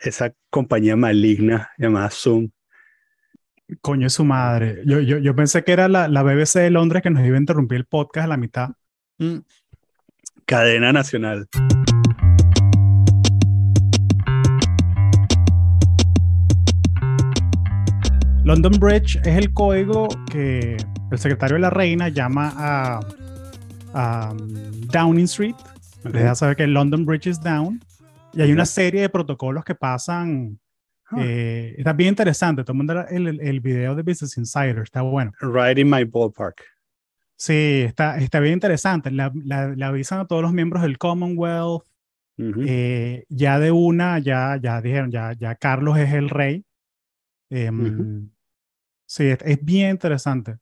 esa compañía maligna llamada Zoom. Coño es su madre. Yo, yo, yo pensé que era la, la, BBC de Londres que nos iba a interrumpir el podcast a la mitad. Mm. Cadena nacional. London Bridge es el código que el secretario de la reina llama a, a Downing Street. Okay. deja saber que London Bridge is down. Y hay una serie de protocolos que pasan. Eh, está bien interesante. Todo el el, el, video de Business Insider está bueno. Right in my ballpark. Sí, está, está bien interesante. La, la avisan a todos los miembros del Commonwealth. Uh -huh. eh, ya de una, ya, ya dijeron, ya, ya Carlos es el rey. Eh, uh -huh. Sí, es, es, bien interesante.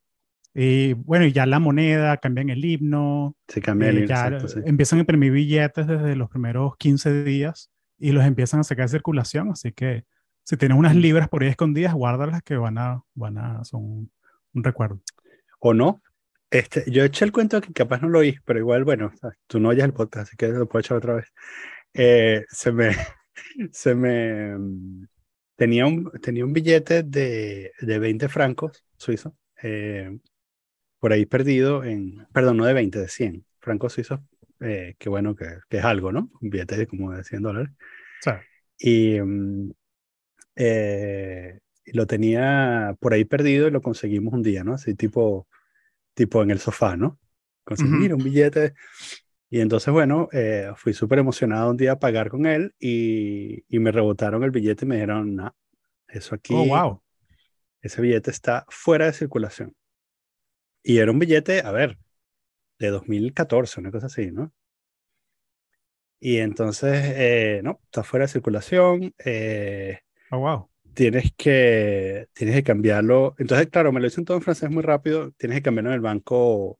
Y bueno, ya la moneda, cambian el himno. Se cambia el eh, himno. Ya exacto, sí. empiezan a imprimir billetes desde los primeros 15 días y los empiezan a sacar de circulación. Así que si tienes unas libras por ahí escondidas, guárdalas que van a, van a, son un, recuerdo. O no. Este, yo eché el cuento que capaz no lo oí, pero igual, bueno, tú no oyes el podcast, así que lo puedo echar otra vez. Eh, se me, se me, tenía un, tenía un billete de, de 20 francos suizos, eh, por ahí perdido en, perdón, no de 20, de 100 francos suizos, eh, que bueno, que, que, es algo, ¿no? Un billete de como de 100 dólares. Sí. Y um, lo tenía por ahí perdido y lo conseguimos un día, ¿no? Así tipo, tipo en el sofá, ¿no? Conseguí, uh -huh. un billete. Y entonces, bueno, eh, fui súper emocionado un día a pagar con él y, y, me rebotaron el billete y me dijeron, no, eso aquí, oh, wow. ese billete está fuera de circulación. Y era un billete, a ver, de 2014, una cosa así, ¿no? Y entonces, eh, no, está fuera de circulación. Eh, oh, wow. Tienes que, tienes que cambiarlo. Entonces, claro, me lo dicen todo en francés muy rápido. Tienes que cambiarlo en el banco.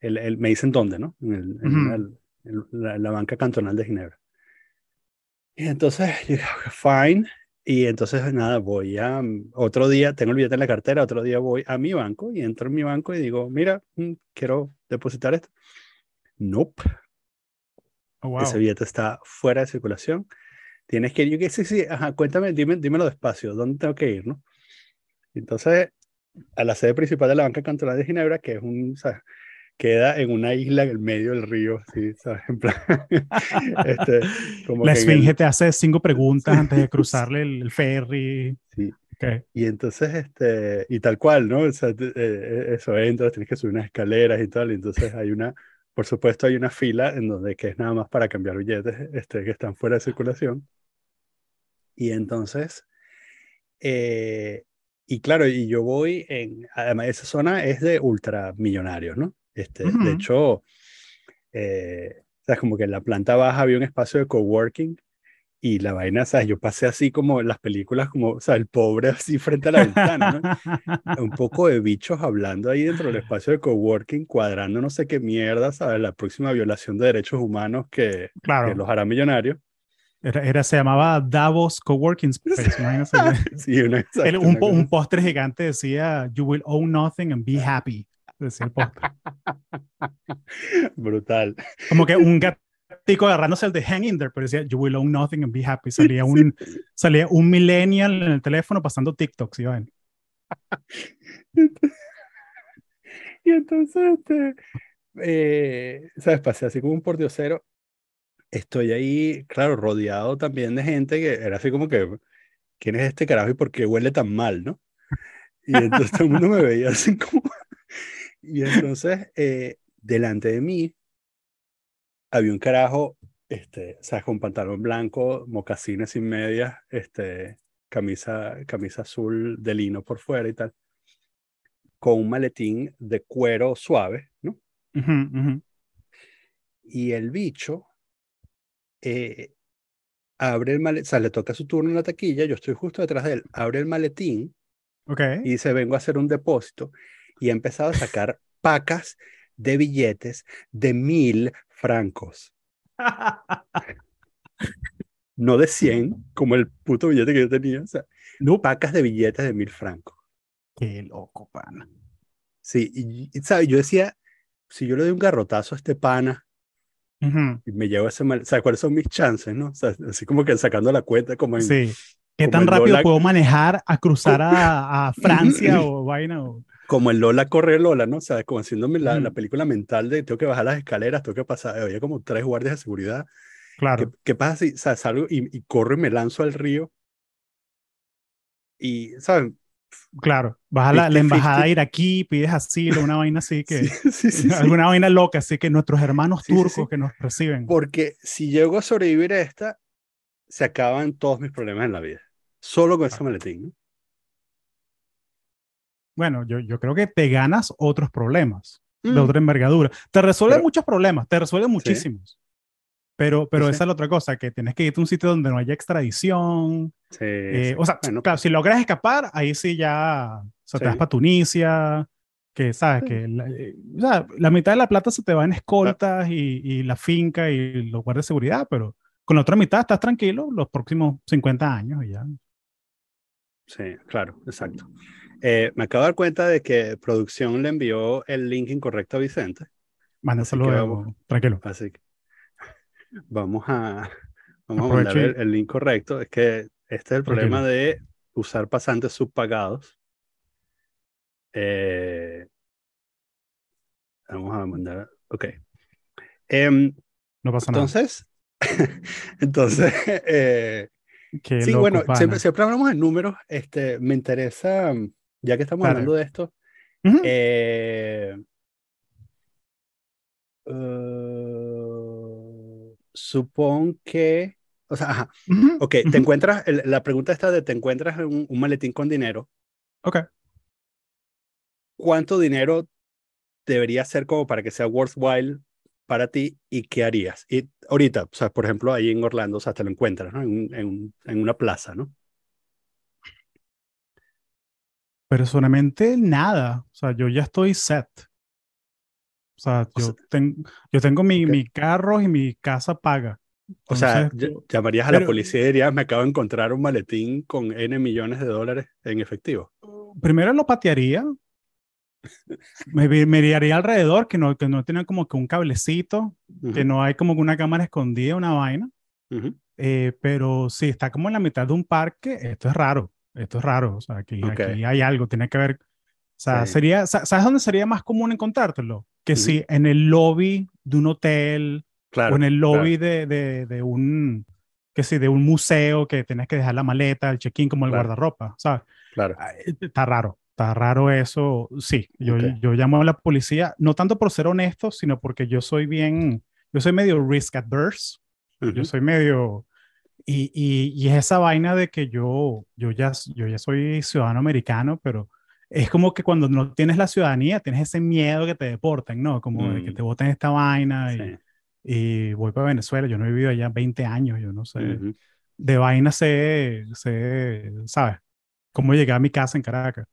El, el, me dicen dónde, ¿no? En, el, uh -huh. en el, la, la, banca cantonal de Ginebra. Y entonces, fine. Y entonces, nada, voy a otro día, tengo el billete en la cartera, otro día voy a mi banco y entro en mi banco y digo, mira, mm, quiero depositar esto. Nope. Oh, wow. Ese billete está fuera de circulación. Tienes que ir, yo que sí, sí, ajá, cuéntame, dime, dímelo despacio, ¿dónde tengo que ir, no? Entonces, a la sede principal de la banca cantonal de Ginebra, que es un. Queda en una isla en el medio del río, ¿sí? ¿sabes? En plan, este, como la esfinge el... te hace cinco preguntas antes de cruzarle el, el ferry. Sí. Okay. Y entonces, este, y tal cual, ¿no? O sea, eh, eso entras, tienes que subir unas escaleras y tal, y entonces hay una, por supuesto, hay una fila en donde que es nada más para cambiar billetes este, que están fuera de circulación. Y entonces, eh, y claro, y yo voy en, además esa zona es de ultramillonarios, ¿no? Este, uh -huh. De hecho, eh, ¿sabes? Como que en la planta baja había un espacio de coworking y la vaina, ¿sabes? Yo pasé así como en las películas, como, o sea, el pobre así frente a la ventana, ¿no? un poco de bichos hablando ahí dentro del espacio de coworking, cuadrando no sé qué mierda, ¿sabes? La próxima violación de derechos humanos que, claro. que los hará millonarios. Era, era, se llamaba Davos Coworking Space, imagínate. sí, una, exacto, el, un, un postre gigante decía, You will own nothing and be happy. Decía el postre. Brutal. Como que un gatico agarrándose el de Hang in there, pero decía, You will own nothing and be happy. Salía un, sí. salía un millennial en el teléfono pasando TikToks, ¿sí ven? y entonces, este, eh, ¿sabes? Pasé así como un pordiosero estoy ahí, claro, rodeado también de gente que era así como que, ¿quién es este carajo y por qué huele tan mal, no? Y entonces todo el mundo me veía así como... Y entonces, eh, delante de mí, había un carajo, este, o sea, con pantalón blanco, mocasines sin medias, este, camisa, camisa azul de lino por fuera y tal, con un maletín de cuero suave, ¿no? Uh -huh, uh -huh. Y el bicho eh, abre el maletín, o sea, le toca su turno en la taquilla, yo estoy justo detrás de él, abre el maletín okay. y dice, vengo a hacer un depósito, y ha empezado a sacar pacas de billetes de mil francos. no de 100, como el puto billete que yo tenía, o sea, no. pacas de billetes de mil francos. Qué loco, pana. Sí, y, y ¿sabes? Yo decía, si yo le doy un garrotazo a este pana, y me llevo ese mal, o sea, ¿cuáles son mis chances, no? O sea, así como que sacando la cuenta como en, Sí. ¿Qué tan rápido puedo manejar a cruzar a, a Francia o vaina? O... Como el Lola corre Lola, ¿no? O sea, como haciéndome la, la, película mental de tengo que bajar las escaleras, tengo que pasar, había como tres guardias de seguridad. Claro. ¿Qué, qué pasa si o sea, salgo y, y corro y me lanzo al río? Y, ¿saben? Claro, vas a la, la embajada iraquí, pides asilo, una vaina así que. Sí, sí, sí, alguna vaina loca, así que nuestros hermanos turcos que nos reciben. Porque si llego a sobrevivir a esta, se acaban todos mis problemas en la vida. Solo con ese maletín, ¿no? Bueno, yo, yo creo que te ganas otros problemas Mm. de otra envergadura. Te resuelve Pero- muchos problemas, te resuelve muchísimos. Pero, pero Sí, esa es la otra cosa, que tienes que irte a un sitio donde no haya extradición. Sí, eh. O sea, Bueno, claro, si logras escapar, ahí sí ya, o sea, te vas para Tunisia, que sabes que la, eh, o sea, la mitad de la plata se te va en escoltas y, y la finca y los guardias de seguridad, pero con la otra mitad estás tranquilo los próximos 50 años y ya. Sí, claro, exacto. Eh, me acabo de dar cuenta de que producción le envió el link incorrecto a Vicente. Mándaselo luego, vamos. tranquilo. Así que vamos a, vamos a mandar el, el link correcto. Es que este es el problema de usar pasantes subpagados. Eh, vamos a mandar. Ok. Em, No pasa nada. entonces, entonces, eh, sí, bueno, siempre, siempre hablamos de números. Este, me interesa, ya que estamos hablando de esto, Ujú. eh, eh, supón que, o sea, ajá, Ujú, ok, te ujú. encuentras, el- la pregunta está de, te encuentras un, un maletín con dinero, Ok. ¿cuánto dinero debería ser como para que sea worthwhile para ti y qué harías? Y ahorita, o sea, por ejemplo, ahí en Orlando, o sea, te lo encuentras, ¿no? En, en, en una plaza, ¿no? Personalmente, nada. O sea, yo ya estoy set. O sea, O yo, sea- ten- yo tengo mi, Ok. mi carro y mi casa paga. O sea, Entonces, ll- llamarías a la pero- policía y dirías, me acabo de encontrar un maletín con N millones de dólares en efectivo. primero lo patearía. Me, miraría alrededor, que no, que no tiene como que un cablecito, que Ujú, no hay como que una cámara escondida, una vaina. ujú. Eh, pero si está como en la mitad de un parque, esto es raro. Esto es raro. O sea, aquí, Ok. aquí hay algo, tiene que ver. O sea, Sí. sería, sa- ¿sabes dónde sería más común encontrártelo? Que Ujú. si en el lobby de un hotel Claro. o en el claro. lobby de, de, de un, que sí, de un museo que tienes que dejar la maleta, el check-in como el Claro. guardarropa, ¿sabes? Claro. Ah, eh, Está raro, está raro eso. Sí, yo, Ok. yo llamo a la policía, no tanto por ser honesto, sino porque yo soy bien, yo soy medio risk adverse, yo Ujú. soy medio, y, y, y es esa vaina de que yo, yo, ya, yo ya soy ciudadano americano, pero es como que cuando no tienes la ciudadanía, tienes ese miedo que te deporten, ¿no? Como de que Mm. te boten esta vaina y, Sí. y voy para Venezuela, yo no he vivido allá 20 años, yo no sé, Ujú. de vaina sé, sé, ¿sabes? Cómo llegué a mi casa en Caracas.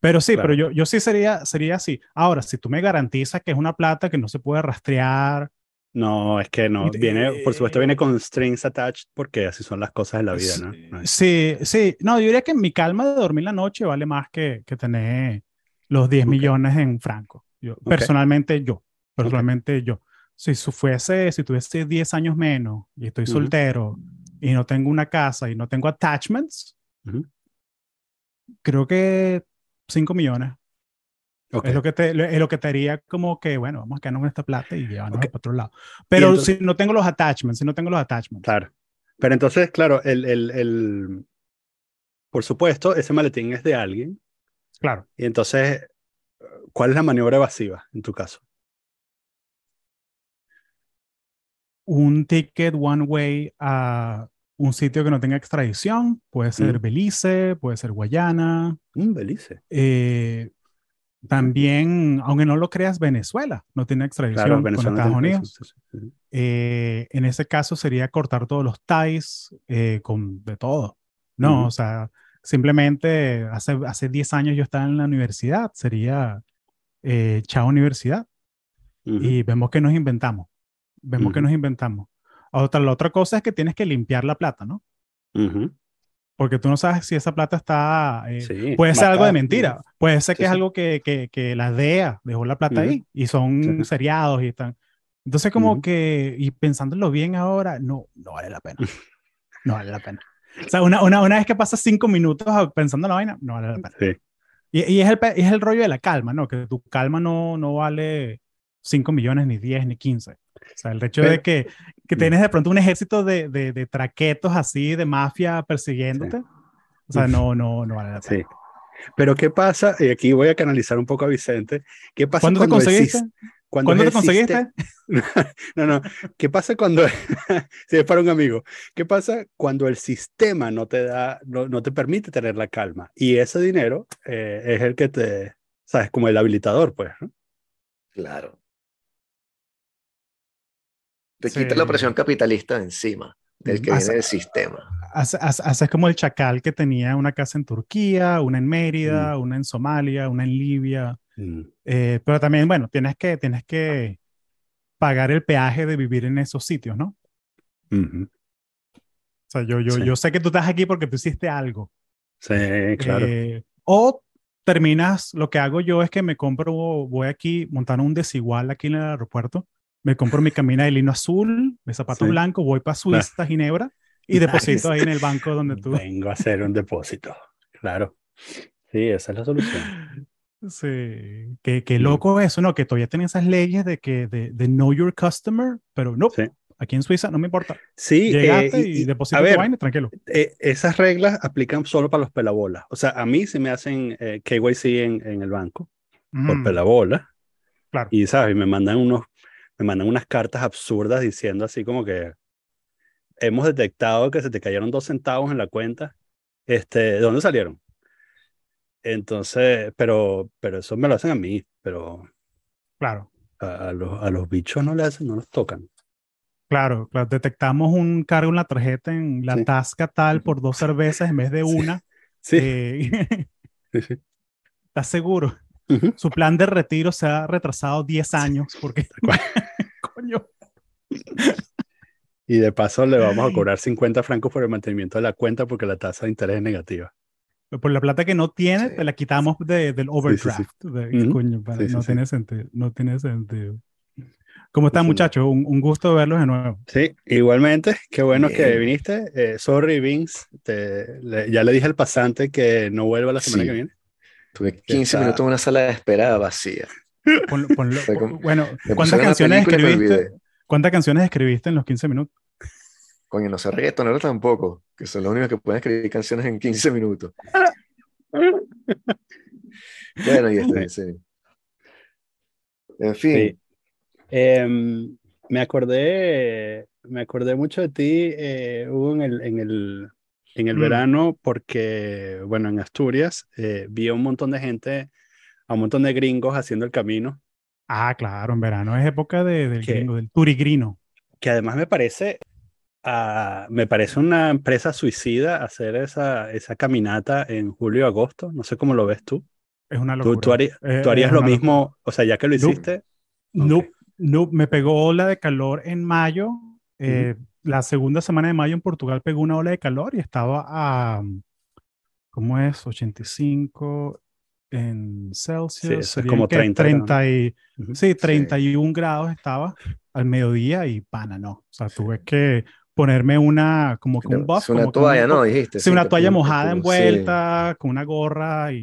Pero sí, Claro. pero yo, yo sí sería, sería así. Ahora, si tú me garantizas que es una plata que no se puede rastrear, No, es que no. Viene, por supuesto, viene eh, con strings attached porque así son las cosas de la vida, ¿no? No sí, sí, no, yo diría que mi calma de dormir la noche vale más que, que tener los 10 Ok. millones en franco. Yo, personalmente yo, personalmente yo. Si fuese, si tuviese 10 años menos y estoy Ujú. soltero y no tengo una casa y no tengo attachments, Ujú. creo que 5 millones. Es lo que te, es lo que te haría como que, bueno, vamos a quedarnos con esta plata y llevarnos para otro lado. Pero entonces- si no tengo los attachments, si no tengo los attachments. Claro. Pero entonces, claro, el, el, el, por supuesto, ese maletín es de alguien. Claro. Y entonces, ¿cuál es la maniobra evasiva en tu caso? Un ticket one way a un sitio que no tenga extradición, puede ser Mm. Belice, puede ser Guayana. Un Belice. eh, también, aunque no lo creas, Venezuela no tiene extradición Claro, con. Estados Unidos. sí, sí. Eh, en ese caso sería cortar todos los ties eh, con de todo. No, Ujú. o sea, simplemente hace, hace 10 años yo estaba en la universidad, sería eh, chao universidad. Y vemos que nos inventamos. Vemos que nos inventamos. Otra, la otra cosa es que tienes que limpiar la plata, ¿no? Ujú. Porque tú no sabes si esa plata está... eh, Sí, puede ser algo de mentira. Puede ser que Sí, es algo que, que, que la DEA dejó la plata Ujú. ahí y son seriados y están... Entonces como Ujú. que, y pensándolo bien ahora, no, no vale la pena. No vale la pena. O sea, una, una, una vez que pasas cinco minutos pensando en la vaina, no vale la pena. Sí. Y, y es, el, es el rollo de la calma, ¿no? Que tu calma no, no vale 5 millones, ni 10, ni 15. O sea, el hecho de Pero- que, que tienes de pronto un ejército de, de, de traquetos así, de mafia persiguiéndote. O sea, no, no, no vale la pena. Sí. Pero ¿qué pasa? Y aquí voy a canalizar un poco a Vicente. ¿Qué pasa ¿Cuándo te cuando el conseguiste? cuando ¿Cuándo te conseguiste? No, no. ¿Qué pasa cuando, si es para un amigo, qué pasa cuando el sistema no te da, no, no te permite tener la calma? Y ese dinero eh, es el que te, sabes, como el habilitador, pues, ¿no? Claro. Te Sí. quita la presión capitalista de encima, del que Mm, viene hace- del sistema. Hace- hace- Haces como el chacal que tenía una casa en Turquía, una en Mérida, una en Somalia, una en Libia. Mm, Eh, pero también, bueno, tienes que, tienes que pagar el peaje de vivir en esos sitios, ¿no? O sea, yo, yo, Sí. yo sé que tú estás aquí porque tú hiciste algo. Sí, claro. Eh, o terminas, lo que hago yo es que me compro, voy aquí montando un desigual aquí en el aeropuerto, me compro mi camina de lino azul, mis zapatos Sí. blancos, voy para Suiza, Ginebra, y deposito Nice. ahí en el banco donde tú... Vengo a hacer un depósito. Claro. Sí, esa es la solución. Sí, qué, qué loco eso, ¿no? Que todavía tienen esas leyes de que de, de know your customer, pero no, Sí. aquí en Suiza no me importa. Sí, eh, y- y, deposita tu vaina, tranquilo. eh, esas reglas aplican solo para los pelabolas. O sea, a mí se me hacen eh, KYC en, en el banco por Mm, pelabola. claro. Y, ¿sabes? Me mandan unos, me mandan unas cartas absurdas diciendo así como que hemos detectado que se te cayeron dos centavos en la cuenta. Este, ¿de dónde salieron? Entonces, pero, pero eso me lo hacen a mí, pero Claro, a, a los, a los bichos no le hacen, no los tocan. claro, claro. Detectamos un cargo en la tarjeta en la Sí. tasca tal por dos cervezas en vez de una. Sí, Eh, sí, sí. ¿Estás seguro? Su plan de retiro se ha retrasado 10 años porque, coño, Y de paso le vamos a cobrar 50 francos por el mantenimiento de la cuenta porque la tasa de interés es negativa. por la plata que no tiene, Sí. te la quitamos de- del sí, sí. overdraft. Coño, para- no tiene sentido, no tiene sentido. ¿Cómo están, muchachos? Un, un gusto verlos de nuevo. Sí, igualmente, qué bueno que viniste. Eh, sorry, Vince, te- le- ya le dije al pasante que no vuelva la semana Sí. que viene. Tuve 15 Está- minutos en una sala de espera vacía. Ponlo- ponlo- Fue como- bueno, ¿cuántas canciones escribiste? ¿Cuántas canciones escribiste en los 15 minutos? Coño, no sé reggaetonero tampoco, que son los únicos que pueden escribir canciones en 15 minutos. Bueno, y este, sí. En fin, Sí. Em, me acordé, me acordé mucho de ti, eh, Hugo, en el, en el, en el Mm. verano, porque, bueno, en Asturias eh, vi a un montón de gente, a un montón de gringos haciendo el camino, Ah, claro, en verano es época de, del ¿Qué? gringo, del turigrino. que además me parece, ah, me parece una empresa suicida hacer esa, esa caminata en julio agosto. No sé cómo lo ves tú. Es una locura. tú harías, Eh, tú harías lo mismo, o sea, ya que lo hiciste. No, no, me pegó ola de calor en mayo. eh, La segunda semana de mayo en Portugal pegó una ola de calor y estaba a, ¿cómo es? 85 en Celsius. Sí, eso es como que 30 grados. 30 y, sí, 31 grados estaba al mediodía y pana, no. O sea, tuve que ponerme una, como que un buff. una como toalla, ¿no? Dijiste. Sí, una toalla mojada envuelta, con una gorra y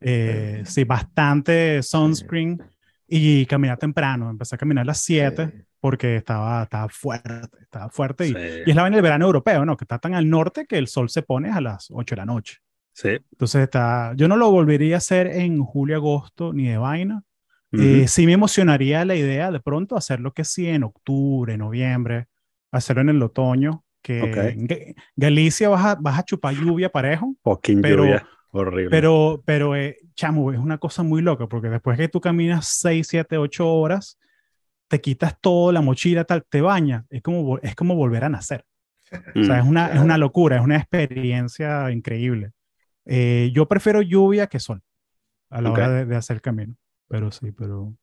eh, sí, bastante sunscreen y caminar temprano. Empecé a caminar a las sí, 7 sí. Porque estaba, estaba fuerte, estaba fuerte. Y, Sí. y es la vaina del verano europeo, ¿no? Que está tan al norte que el sol se pone a las 8 de la noche. Sí. Entonces está, yo no lo volvería a hacer en julio, agosto, ni de vaina. Ujú. Eh, sí me emocionaría la idea de pronto hacerlo que sí en octubre, noviembre, hacerlo en el otoño, que Ok. en Ga- Galicia vas a, vas a chupar lluvia parejo, Fucking pero- lluvia. Horrible. pero, pero eh, chamo, es una cosa muy loca, porque después que tú caminas 6, 7, 8 horas, te quitas todo, la mochila, tal, te bañas, es como, es como volver a nacer. O sea, Mm. es una, es una locura, es una experiencia increíble. Eh, yo prefiero lluvia que sol a la Ok. hora de, de hacer el camino. Pero sí, pero...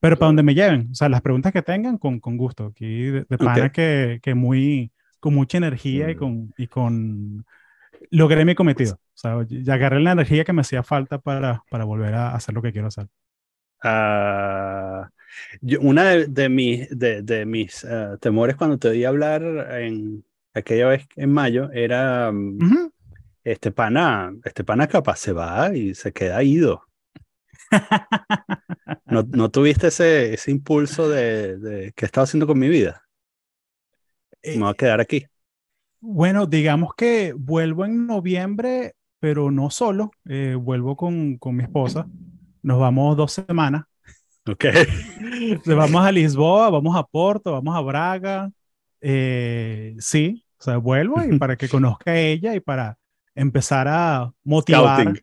Pero para donde me lleven, o sea, las preguntas que tengan, con, con gusto. Aquí de, de pana Ok. que, que muy, con mucha energía y Mm. con, y con... Logré mi cometido. O sea, ya agarré la energía que me hacía falta para, para volver a hacer lo que quiero hacer. Ah, Yo, una de, de mis, de, de mis eh, temores cuando te oí hablar en aquella vez en mayo era mm, este pana, este pana capaz se va y se queda ido. ¿No, no tuviste ese, ese impulso de, de qué estaba haciendo con mi vida? Me voy a Eh, quedar aquí. Bueno, digamos que vuelvo en noviembre, pero no solo, eh, vuelvo con, con mi esposa. Nos vamos dos semanas. Ok. Entonces, Vamos a Lisboa, vamos a Porto, vamos a Braga. Eh, sí, o sea, vuelvo y para que conozca a ella y para empezar a motivar. Scouting.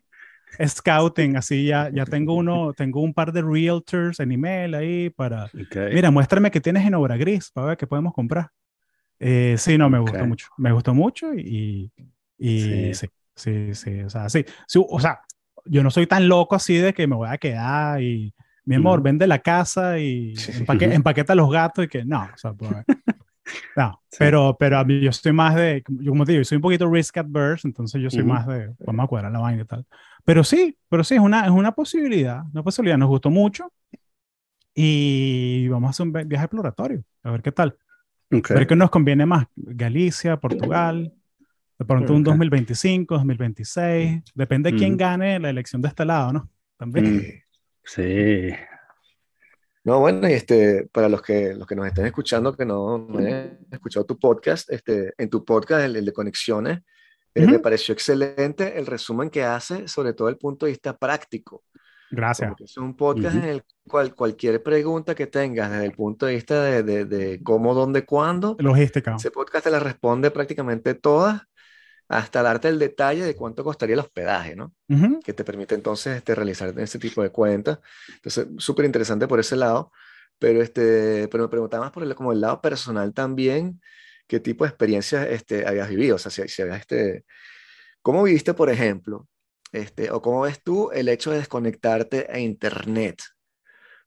Scouting, así ya, ya tengo uno, tengo un par de realtors en email ahí para, Ok. mira, muéstrame qué tienes en obra gris para ver qué podemos comprar. Eh, sí, no, me gustó Ok. mucho, me gustó mucho y, y Sí. sí, sí, sí, o sea, sí, sí, o sea, yo no soy tan loco así de que me voy a quedar y, mi amor, Ujú. vende la casa y Sí. empaque- empaqueta los gatos y que no, o sea, pues, no, Sí. pero, pero a mí yo estoy más de, yo como te digo, soy un poquito risk adverse, entonces yo soy Ujú. más de, vamos a cuadrar la vaina y tal. Pero sí, pero sí, es una, es una posibilidad, una posibilidad, nos gustó mucho y vamos a hacer un vi- viaje exploratorio, a ver qué tal, Ok. a ver qué nos conviene más, Galicia, Portugal, de pronto un Ok. 2025, 2026, depende de quién Ujú. gane la elección de este lado, ¿no? También. Sí. No, bueno, y este, para los que, los que nos estén escuchando, que no, no hayan escuchado tu podcast, este, en tu podcast, el, el de Conexiones, eh, me pareció excelente el resumen que hace, sobre todo el punto de vista práctico. Gracias. Es un podcast en el cual cualquier pregunta que tengas desde el punto de vista de, de, de cómo, dónde, cuándo, Logística. ese podcast te la responde prácticamente todas, hasta darte el detalle de cuánto costaría el hospedaje, ¿no? Ujú. que te permite entonces este, realizar ese tipo de cuentas. Entonces, súper interesante por ese lado, pero, este, pero me preguntaba más por el, como el lado personal también, qué tipo de experiencias este, habías vivido, o sea, si, si habías, este, ¿cómo viviste, por ejemplo, este, o cómo ves tú el hecho de desconectarte a Internet?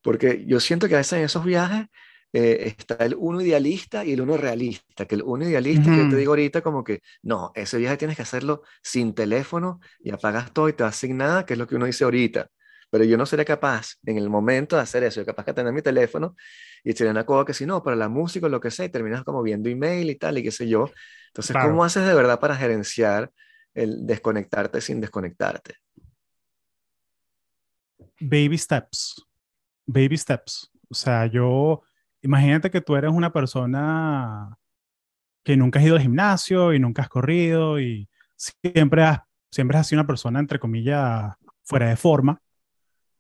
Porque yo siento que a veces en esos viajes eh, está el uno idealista y el uno realista, que el uno idealista, que yo te Ujú. digo ahorita como que, no, ese viaje tienes que hacerlo sin teléfono y apagas todo y te vas sin nada, que es lo que uno dice ahorita. Pero yo no sería capaz en el momento de hacer eso, yo capaz que tener mi teléfono y echar una cosa que si no, para la música o lo que sea, y terminas como viendo email y tal, y qué sé yo. Entonces, Claro. ¿cómo haces de verdad para gerenciar el desconectarte sin desconectarte? Baby steps. Baby steps. O sea, yo, imagínate que tú eres una persona que nunca has ido al gimnasio y nunca has corrido y siempre has, siempre has sido una persona, entre comillas, fuera de forma.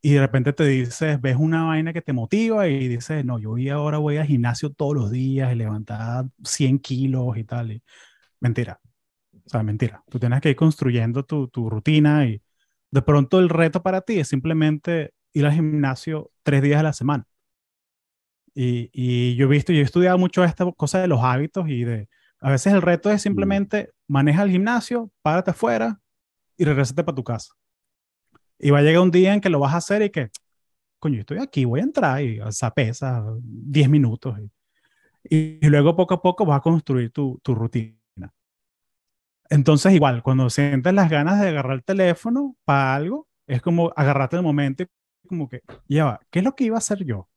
Y de repente te dices, ves una vaina que te motiva y dices, no, yo voy ahora voy al gimnasio todos los días y levantar 100 kilos y tal. Y... Mentira. O sea, mentira. Tú tienes que ir construyendo tu, tu rutina y de pronto el reto para ti es simplemente ir al gimnasio tres días a la semana. Y, y yo he visto, yo he estudiado mucho esta cosa de los hábitos y de, a veces el reto es simplemente maneja el gimnasio, párate afuera y regrésate para tu casa. Y va a llegar un día en que lo vas a hacer y que, coño, estoy aquí, voy a entrar y alza pesa 10 minutos. Y, y, luego poco a poco vas a construir tu, tu rutina. Entonces, igual, cuando sientes las ganas de agarrar el teléfono para algo, es como agarrarte el momento y como que, ya va, ¿qué es lo que iba a hacer yo?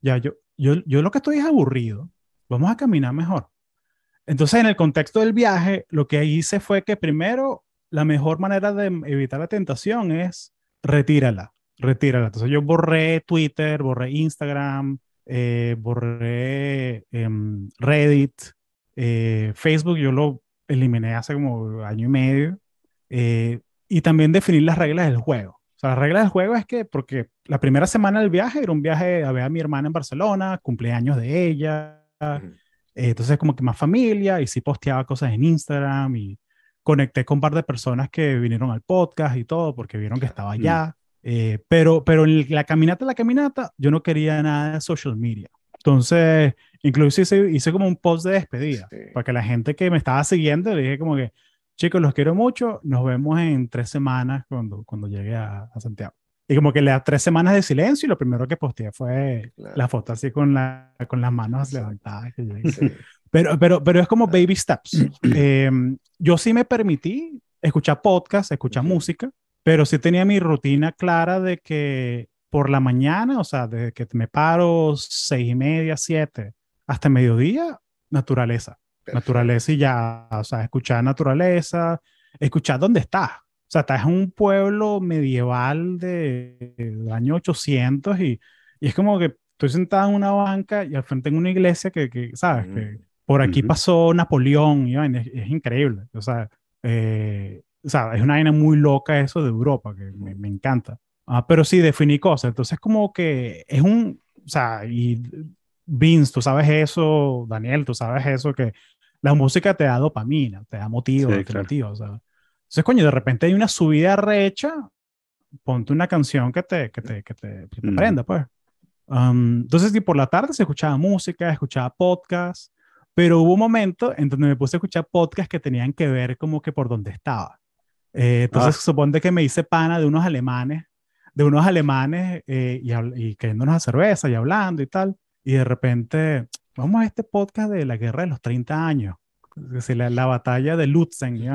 Ya, yo, yo, yo lo que estoy es aburrido, vamos a caminar mejor. Entonces, en el contexto del viaje, lo que hice fue que primero, la mejor manera de evitar la tentación es retírala, retírala. Entonces, yo borré Twitter, borré Instagram, eh, borré eh, Reddit, eh, Facebook, yo lo eliminé hace como año y medio. Eh, y también definir las reglas del juego. O sea, las reglas del juego es que, porque la primera semana del viaje era un viaje a ver a mi hermana en Barcelona, cumpleaños de ella, uh -huh. eh, entonces como que más familia, y sí posteaba cosas en Instagram, y conecté con un par de personas que vinieron al podcast y todo, porque vieron que estaba allá. Uh -huh. eh, pero, pero en la caminata, la caminata, yo no quería nada de social media. Entonces, incluso hice, hice como un post de despedida, sí. para que la gente que me estaba siguiendo le dije como que, chicos, los quiero mucho, nos vemos en tres semanas cuando, cuando llegue a, a Santiago. Y como que le da tres semanas de silencio y lo primero que posteé fue claro. la foto así con, la, con las manos sí. levantadas. Que sí. pero, pero, pero es como baby steps. eh, yo sí me permití escuchar podcast, escuchar sí. música, pero sí tenía mi rutina clara de que por la mañana, o sea, desde que me paro seis y media, siete, hasta mediodía, naturaleza. Naturaleza y ya, o sea, escuchar naturaleza, escuchar dónde estás. O sea, estás en un pueblo medieval de, del año 800 y, y, es como que estoy sentado en una banca y al frente tengo una iglesia que, que ¿sabes? Que por aquí pasó Napoleón y es, increíble. O sea, eh, o sea, es una vaina muy loca eso de Europa, que me, me encanta. Ah, pero sí, definí cosas. Entonces, como que es un, o sea, y Vince, tú sabes eso, Daniel, tú sabes eso, que la música te da dopamina, te da motivo, te motiva, o sea. Entonces, coño, de repente hay una subida recha, ponte una canción que te, que te, que te, que te prenda, pues. Um, entonces, y por la tarde se escuchaba música, escuchaba podcast, pero hubo un momento en donde me puse a escuchar podcasts que tenían que ver como que por dónde estaba. Eh, entonces, ah. supone que me hice pana de unos alemanes, de unos alemanes eh, y, y queriéndonos a cerveza y hablando y tal. Y de repente, vamos a este podcast de la guerra de los 30 años. La, la, batalla de Lutzen y,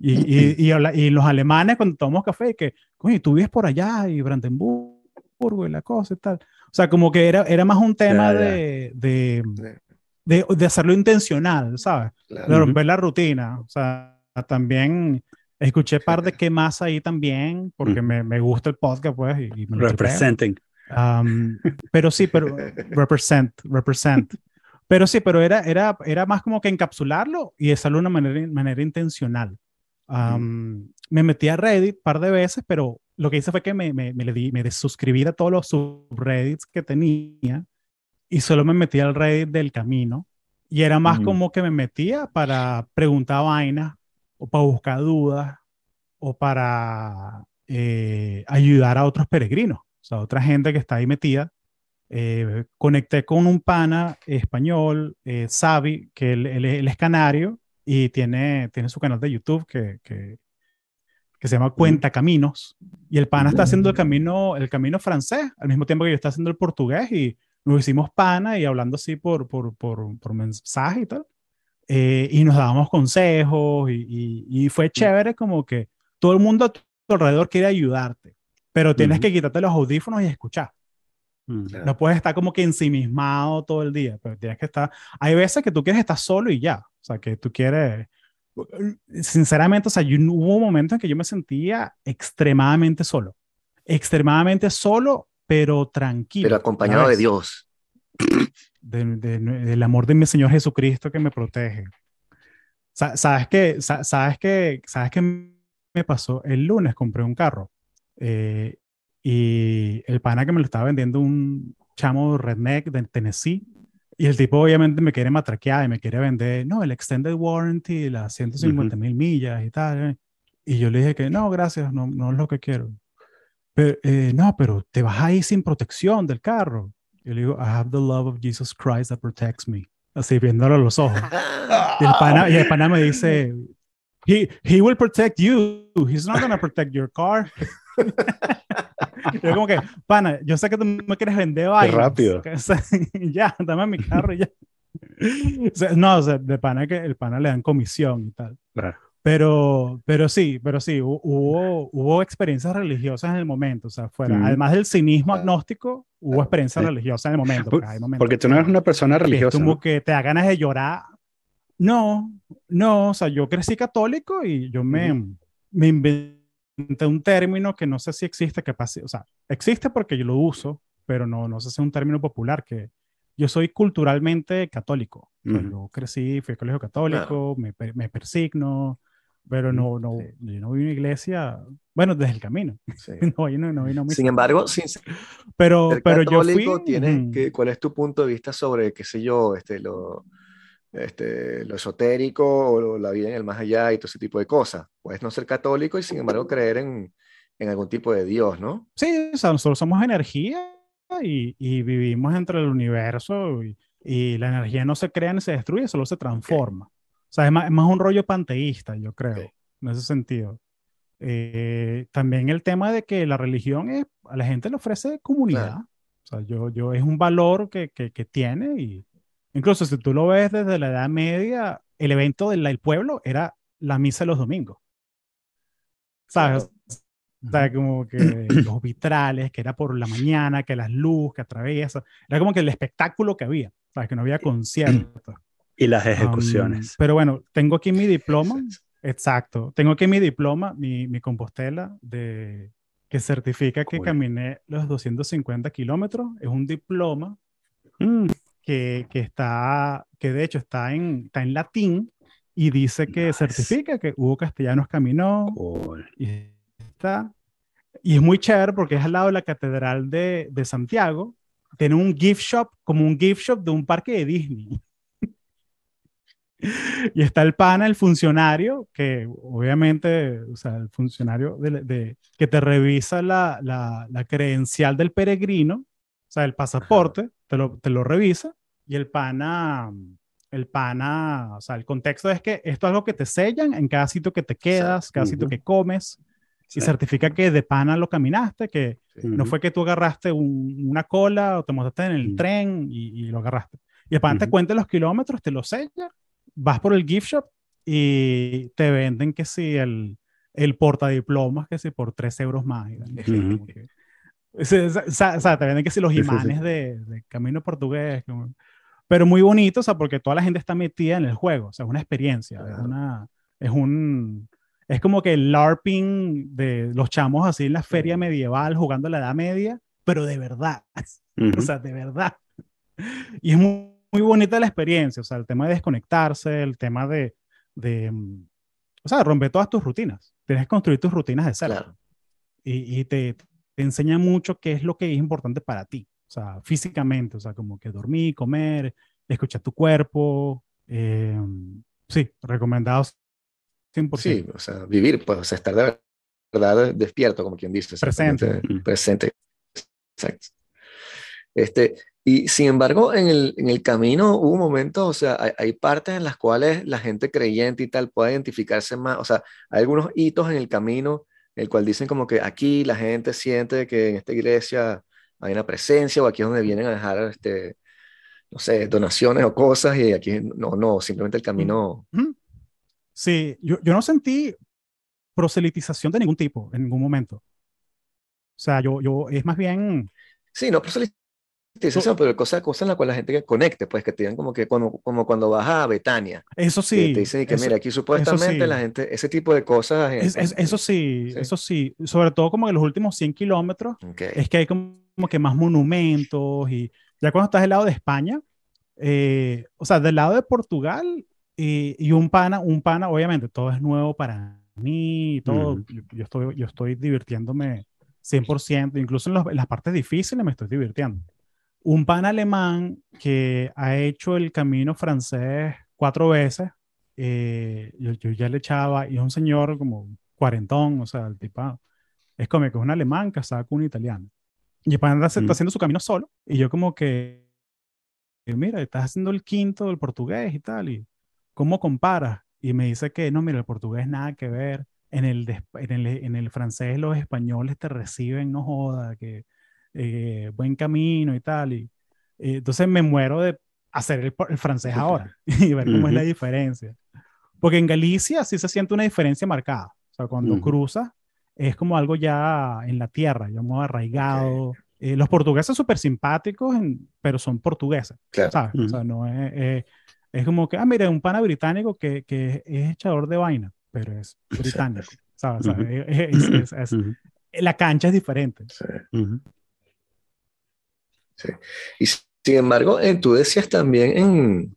y, y, y, los alemanes cuando tomamos café que coño tú vives por allá y Brandenburgo y la cosa y tal o sea como que era, era más un tema de, de, de, de, hacerlo intencional sabes de romper la rutina. O sea también escuché par de qué más ahí también porque me, me, gusta el podcast pues y, me lo Representing pero sí, pero represent, represent. Pero sí, pero era, era, era más como que encapsularlo y hacerlo de una manera, manera intencional. Me metí a Reddit un par de veces, pero lo que hice fue que me, me, me, di, me desuscribí a todos los subreddits que tenía y solo me metí al Reddit del camino. Y era más como que me metía para preguntar vainas o para buscar dudas o para eh, ayudar a otros peregrinos sea, otra gente que está ahí metida. Eh, conecté con un pana español, eh, Xavi, que él, es canario y tiene, tiene su canal de YouTube que, que, que se llama Cuenta Caminos. Y el pana está haciendo el camino, el camino francés, al mismo tiempo que yo está haciendo el portugués y nos hicimos pana y hablando así por, por, por, por mensaje y tal. Eh, y nos dábamos consejos y, y, fue chévere como que todo el mundo a tu alrededor quiere ayudarte pero tienes que quitarte los audífonos y escuchar. Mm, no puedes estar como que ensimismado todo el día, pero tienes que estar... Hay veces que tú quieres estar solo y ya, o sea, que tú quieres... Sinceramente, o sea, yo, hubo un momento en que yo me sentía extremadamente solo. Extremadamente solo, pero tranquilo. Pero acompañado de Dios. del amor de mi Señor Jesucristo que me protege. ¿Sabes qué? ¿Sabes qué? ¿Sabes qué me pasó? El lunes compré un carro eh, y el pana que me lo estaba vendiendo un chamo redneck de Tennessee. Y el tipo obviamente me quiere matraquear y me quiere vender, no, el extended warranty, las 150 mil millas y tal. Eh. Y yo le dije que no, gracias, no, no es lo que quiero. Pero, eh, no, pero te vas ahí sin protección del carro. Yo le digo, I have the love of Jesus Christ that protects me. Así viéndolo a los ojos. y, el pana, y el pana me dice, he, he will protect you. He's not going to protect your car. yo como que, pana, yo sé que tú me quieres vender vainas. rápido. ya, dame mi carro y ya. no, o sea, de pana que el pana le dan comisión y tal. Pero, pero sí, pero sí, hubo, hubo experiencias religiosas en el momento, o sea, fuera, además del cinismo agnóstico, hubo experiencias religiosas en el momento. Porque, porque tú no eres una persona religiosa. como que te da ganas de llorar. No, no, o sea, yo crecí católico y yo me, me inventé un término que no sé si existe, que pase, o sea, existe porque yo lo uso, pero no, no sé si es un término popular, que yo soy culturalmente católico. Yo crecí, fui al colegio católico, me, me, persigno, pero no, no, yo no a una iglesia, bueno, desde el camino. no, yo no, no, sin embargo, sin pero, pero yo fui... Tienes, que, ¿Cuál es tu punto de vista sobre, qué sé yo, este, lo, este, lo esotérico o la vida en el más allá y todo ese tipo de cosas. Puedes no ser católico y sin embargo creer en, en algún tipo de Dios, ¿no? Sí, o sea, nosotros somos energía y, y vivimos entre el universo y, y, la energía no se crea ni se destruye, solo se transforma. O sea, es más, es más, un rollo panteísta, yo creo, en ese sentido. Eh, también el tema de que la religión es, a la gente le ofrece comunidad. O sea, yo, yo es un valor que, que, que tiene y, Incluso si tú lo ves desde la Edad Media, el evento del, pueblo era la misa de los domingos. ¿Sabes? O sea, como que los vitrales, que era por la mañana, que las luces que atraviesa. Era como que el espectáculo que había. Sea, que no había conciertos. Y las ejecuciones. Um, pero bueno, tengo aquí mi diploma. Exacto. Tengo aquí mi diploma, mi, mi compostela de, que certifica que caminé los 250 kilómetros. Es un diploma mm. Que, que, está, que de hecho está en, está en latín y dice que certifica que Hugo Castellanos caminó. Y está. Y es muy chévere porque es al lado de la Catedral de, de Santiago. Tiene un gift shop, como un gift shop de un parque de Disney. y está el pana, el funcionario, que obviamente, o sea, el funcionario de, que te revisa la, la, la, credencial del peregrino, o sea, el pasaporte, te lo, te lo revisa, y el pana, el pana, o sea, el contexto es que esto es algo que te sellan en cada sitio que te quedas, cada sitio que comes, y certifica que de pana lo caminaste, que no fue que tú agarraste una cola o te montaste en el tren y, y, lo agarraste. Y el pana te cuenta los kilómetros, te lo sella vas por el gift shop y te venden que si el, el portadiplomas, que si por 3 euros más. o, sea, te venden que si los imanes de, de, Camino Portugués. Pero muy bonito, o sea, porque toda la gente está metida en el juego, o sea, es una experiencia, es una, es un, es como que el LARPing de los chamos así en la feria medieval jugando la Edad Media, pero de verdad, o sea, de verdad. Y es muy muy bonita la experiencia, o sea, el tema de desconectarse, el tema de, de mm, o sea, romper todas tus rutinas. Tienes que construir tus rutinas de cero. Y, y te, te, enseña mucho qué es lo que es importante para ti, o sea, físicamente, o sea, como que dormir, comer, escuchar tu cuerpo. Eh, sí, recomendados 100%. Sí, o sea, vivir, pues, o sea, estar de verdad despierto, como quien dice. Presente. Presente. Exacto. Este, y sin embargo, en el, en el camino hubo momentos, o sea, hay, hay, partes en las cuales la gente creyente y tal puede identificarse más, o sea, hay algunos hitos en el camino, el cual dicen como que aquí la gente siente que en esta iglesia hay una presencia o aquí es donde vienen a dejar, este, no sé, donaciones o cosas y aquí no, no, simplemente el camino. Sí, yo, yo no sentí proselitización de ningún tipo en ningún momento. O sea, yo, yo, es más bien... Sí, no proselitización eso, pero cosas cosa en la cual la gente que conecte, pues que te digan como que como, como cuando vas a Betania. Eso sí. te dicen que mira, aquí supuestamente la gente, ese tipo de cosas. eso sí, eso sí. Sobre todo como en los últimos 100 kilómetros, es que hay como, que más monumentos y ya cuando estás del lado de España, eh, o sea, del lado de Portugal y, y, un pana, un pana, obviamente, todo es nuevo para mí, todo, yo, estoy, yo estoy divirtiéndome 100%, incluso en, en las partes difíciles me estoy divirtiendo un pan alemán que ha hecho el camino francés cuatro veces, eh, yo, ya le echaba, y es un señor como cuarentón, o sea, el tipo es como que es un alemán casado con un italiano. Y el pan está, haciendo su camino solo, y yo como que, mira, estás haciendo el quinto del portugués y tal, y ¿cómo comparas? Y me dice que no, mira, el portugués nada que ver, en el, en el, en el francés los españoles te reciben, no joda, que eh, buen camino y tal. Y, eh, entonces me muero de hacer el, francés ahora y ver cómo es la diferencia. Porque en Galicia sí se siente una diferencia marcada. O sea, cuando cruzas es como algo ya en la tierra, ya muy arraigado. Eh, los portugueses súper simpáticos, pero son portugueses. ¿sabes? O sea, no es, es como que, ah, mire, un pana británico que, que es echador de vaina, pero es británico. ¿sabes? Es, la cancha es diferente. Sí. Y sin embargo, eh, tú decías también en,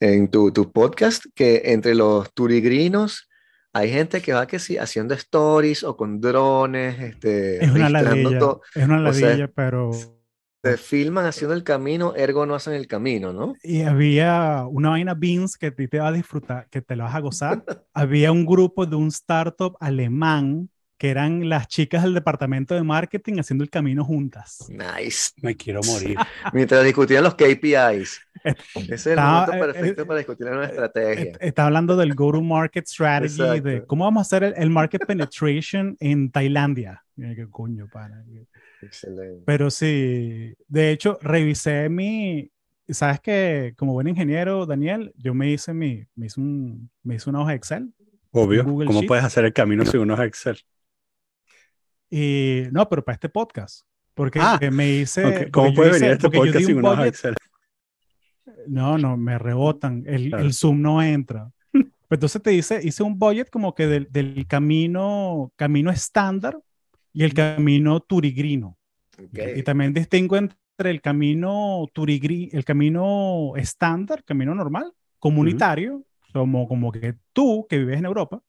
en tu, tu, podcast que entre los turigrinos hay gente que va que sí haciendo stories o con drones, este, es una ladilla, es una ladilla, pero se filman haciendo el camino, ergo no hacen el camino, ¿no? Y había una vaina Beans que te, te va a disfrutar, que te la vas a gozar. había un grupo de un startup alemán que eran las chicas del departamento de marketing haciendo el camino juntas. Nice. Me quiero morir. Mientras discutían los KPIs. Ese es el momento eh, perfecto eh, para discutir una estrategia. Está hablando del go-to-market strategy, de cómo vamos a hacer el, market penetration en Tailandia. ¿Qué coño, para? Excelente. Pero sí, de hecho, revisé mi, sabes que como buen ingeniero, Daniel, yo me hice mi, me hice, un, me hice una hoja Excel. Obvio. ¿Cómo puedes hacer el camino sin una hoja Excel? Y no, pero para este podcast. Porque Ah, me hice. Ok, porque ¿Cómo puede hice- venir este podcast sin un una Excel? No, no, me rebotan. El, Claro. el Zoom no entra. Entonces te dice, hice un budget como que del, del camino, camino estándar y el camino turigrino. Ok. Y también distingo entre el camino turigri, el camino estándar, camino normal, comunitario, como, como que tú que vives en Europa,